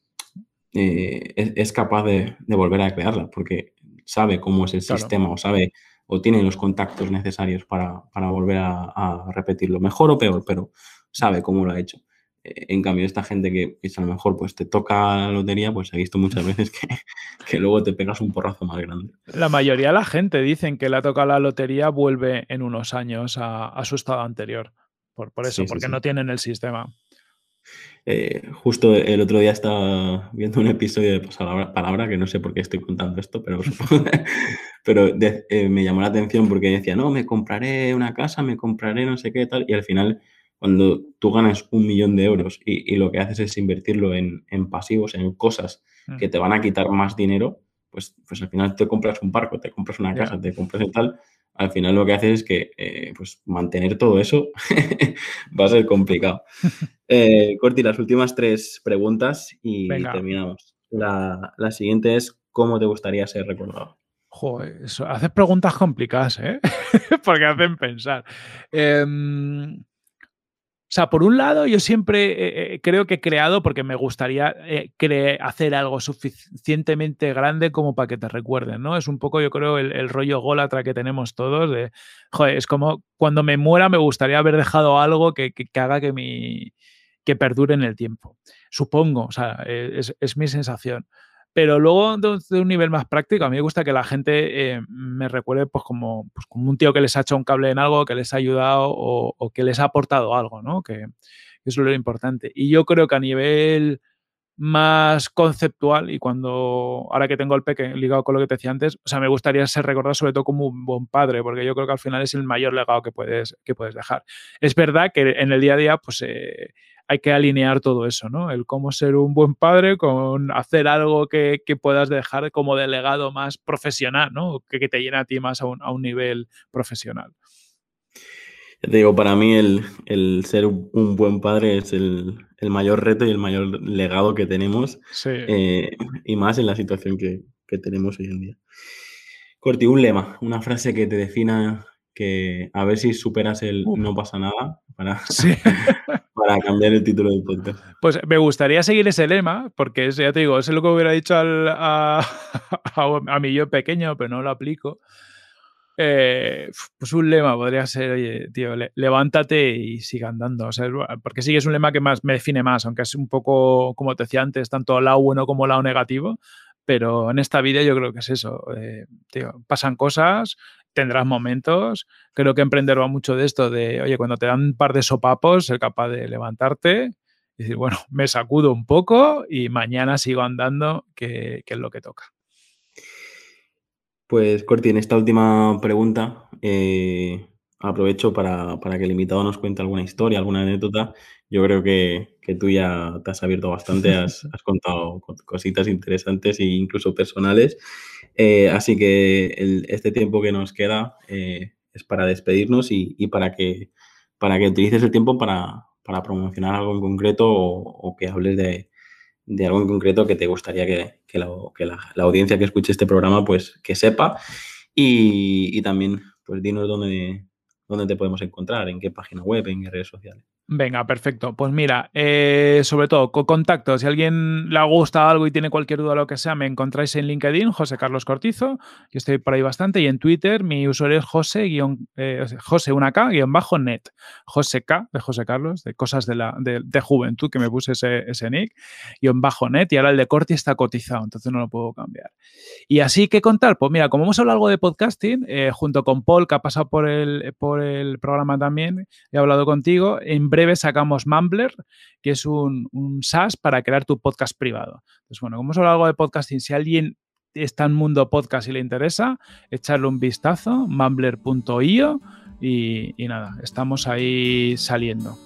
eh, es, es, capaz de, de, volver a crearla, porque sabe cómo es el claro. sistema o sabe o tiene los contactos necesarios para, para volver a, a, repetirlo, mejor o peor, pero sabe cómo lo ha hecho. Eh, en cambio, esta gente que, que, a lo mejor pues, te toca la lotería, pues he visto muchas veces que, que, luego te pegas un porrazo más grande. La mayoría de la gente dicen que le ha tocado la lotería vuelve en unos años a, a su estado anterior. Por, por eso, sí, porque sí, no tienen el sistema. Eh, justo el otro día estaba viendo un episodio de Palabra, Palabra que no sé por qué estoy contando esto, pero, pero de, eh, me llamó la atención porque decía, no, me compraré una casa, me compraré no sé qué tal, y al final, cuando tú ganas un millón de euros y, y lo que haces es invertirlo en, en pasivos, en cosas mm. que te van a quitar más dinero, pues, pues al final te compras un barco, te compras una casa, yeah. te compras el tal, al final lo que hace es que eh, pues mantener todo eso va a ser complicado. Eh, Corti, las últimas tres preguntas y Venga. terminamos. La, la, siguiente es, ¿cómo te gustaría ser recordado? Joder, eso, haces preguntas complicadas, ¿eh? Porque hacen pensar. Eh, o sea, por un lado, yo siempre eh, eh, creo que he creado porque me gustaría eh, hacer algo suficientemente grande como para que te recuerden, ¿no? Es un poco, yo creo, el, rollo gólatra que tenemos todos de, joder, es como cuando me muera me gustaría haber dejado algo que, que, haga que, mi, que perdure en el tiempo. Supongo, o sea, es mi sensación. Pero luego, de un nivel más práctico, a mí me gusta que la gente eh, me recuerde pues como, pues como un tío que les ha hecho un cable en algo, que les ha ayudado o, que les ha aportado algo, ¿no? Que, es lo importante. Y yo creo que a nivel más conceptual y cuando, ahora que tengo el peque ligado con lo que te decía antes, o sea, me gustaría ser recordado sobre todo como un buen padre, porque yo creo que al final es el mayor legado que puedes, que puedes dejar. Es verdad que en el día a día, pues eh, hay que alinear todo eso, ¿no? El cómo ser un buen padre con hacer algo que, puedas dejar como delegado más profesional, ¿no? Que, que te llena a ti más a un, a un nivel profesional. Ya te digo, para mí el, ser un buen padre es el, mayor reto y el mayor legado que tenemos. Eh, y más en la situación que, tenemos hoy en día. Corti, un lema, una frase que te defina que a ver si superas el no pasa nada para, cambiar el título del podcast. Pues me gustaría seguir ese lema, porque ya te digo, es lo que hubiera dicho a, a, mí yo pequeño, pero no lo aplico. Eh, pues un lema podría ser, tío, levántate y siga andando. O sea, porque sí es un lema que más me define más, aunque es un poco, como te decía antes, tanto lado bueno como lado negativo. Pero en esta vida yo creo que es eso. Eh, pasan cosas, tendrás momentos. Creo que emprender va mucho de esto, de, oye, cuando te dan un par de sopapos, ser capaz de levantarte y decir, bueno, me sacudo un poco y mañana sigo andando, que es lo que toca. Pues, Corti, en esta última pregunta eh, aprovecho para, que el invitado nos cuente alguna historia, alguna anécdota. Yo creo que, tú ya te has abierto bastante, has, contado cositas interesantes e incluso personales. Eh, así que este tiempo que nos queda eh, es para despedirnos y, para, que, para que utilices el tiempo para, promocionar algo en concreto o que hables de, de algo en concreto que te gustaría que, la, audiencia que escuche este programa pues que sepa y, y también pues dinos dónde, dónde te podemos encontrar, en qué página web, en qué redes sociales. Venga, perfecto. Pues mira, eh, sobre todo, con contacto. Si alguien le gusta algo y tiene cualquier duda o lo que sea, me encontráis en LinkedIn, José Carlos Cortizo. Yo estoy por ahí bastante. Y en Twitter, mi usuario es José, eh, José una K, guion bajo net. José K, de José Carlos, de cosas de, la, de, juventud, que me puse ese, ese nick, guion bajo net. Y ahora el de Corti está cotizado, entonces no lo puedo cambiar. Y así que contar, pues mira, como hemos hablado algo de podcasting, eh, junto con Paul, que ha pasado por el, por el programa también, he hablado contigo, en breve sacamos Mumbler, que es un, SaaS para crear tu podcast privado. Entonces, bueno, como solo algo de podcasting, si alguien está en mundo podcast y le interesa, echarle un vistazo, mumbler.io y, y nada, estamos ahí saliendo.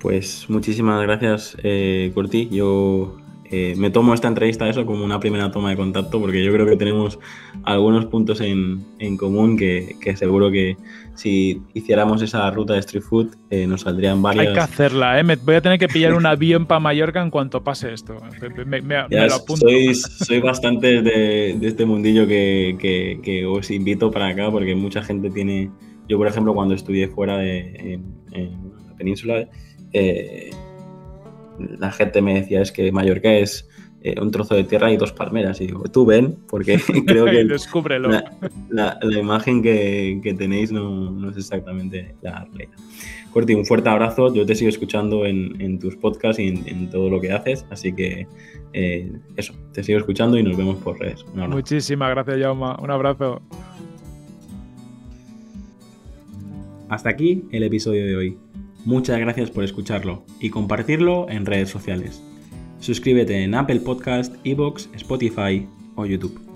Pues muchísimas gracias, eh, Curti. Yo eh, me tomo esta entrevista eso como una primera toma de contacto porque yo creo que tenemos algunos puntos en, común que, seguro que si hiciéramos esa ruta de street food eh, nos saldrían varias. Hay que hacerla, ¿eh? voy a tener que pillar un avión para Mallorca en cuanto pase esto. Me, lo apunto. Soy, soy bastante de, este mundillo que, os invito para acá porque mucha gente tiene... Yo, por ejemplo, cuando estudié fuera de en, la península, eh, la gente me decía es que Mallorca es eh, un trozo de tierra y dos palmeras. Y digo, tú ven, porque creo que la, la, imagen que, que tenéis no, no, es exactamente la realidad. Corti, un fuerte abrazo. Yo te sigo escuchando en, en tus podcasts y en, todo lo que haces. Así que eh, eso, te sigo escuchando y nos vemos por redes. Muchísimas gracias, Jauma. Un abrazo. Hasta aquí el episodio de hoy. Muchas gracias por escucharlo y compartirlo en redes sociales. Suscríbete en Apple Podcast, Evox, Spotify o YouTube.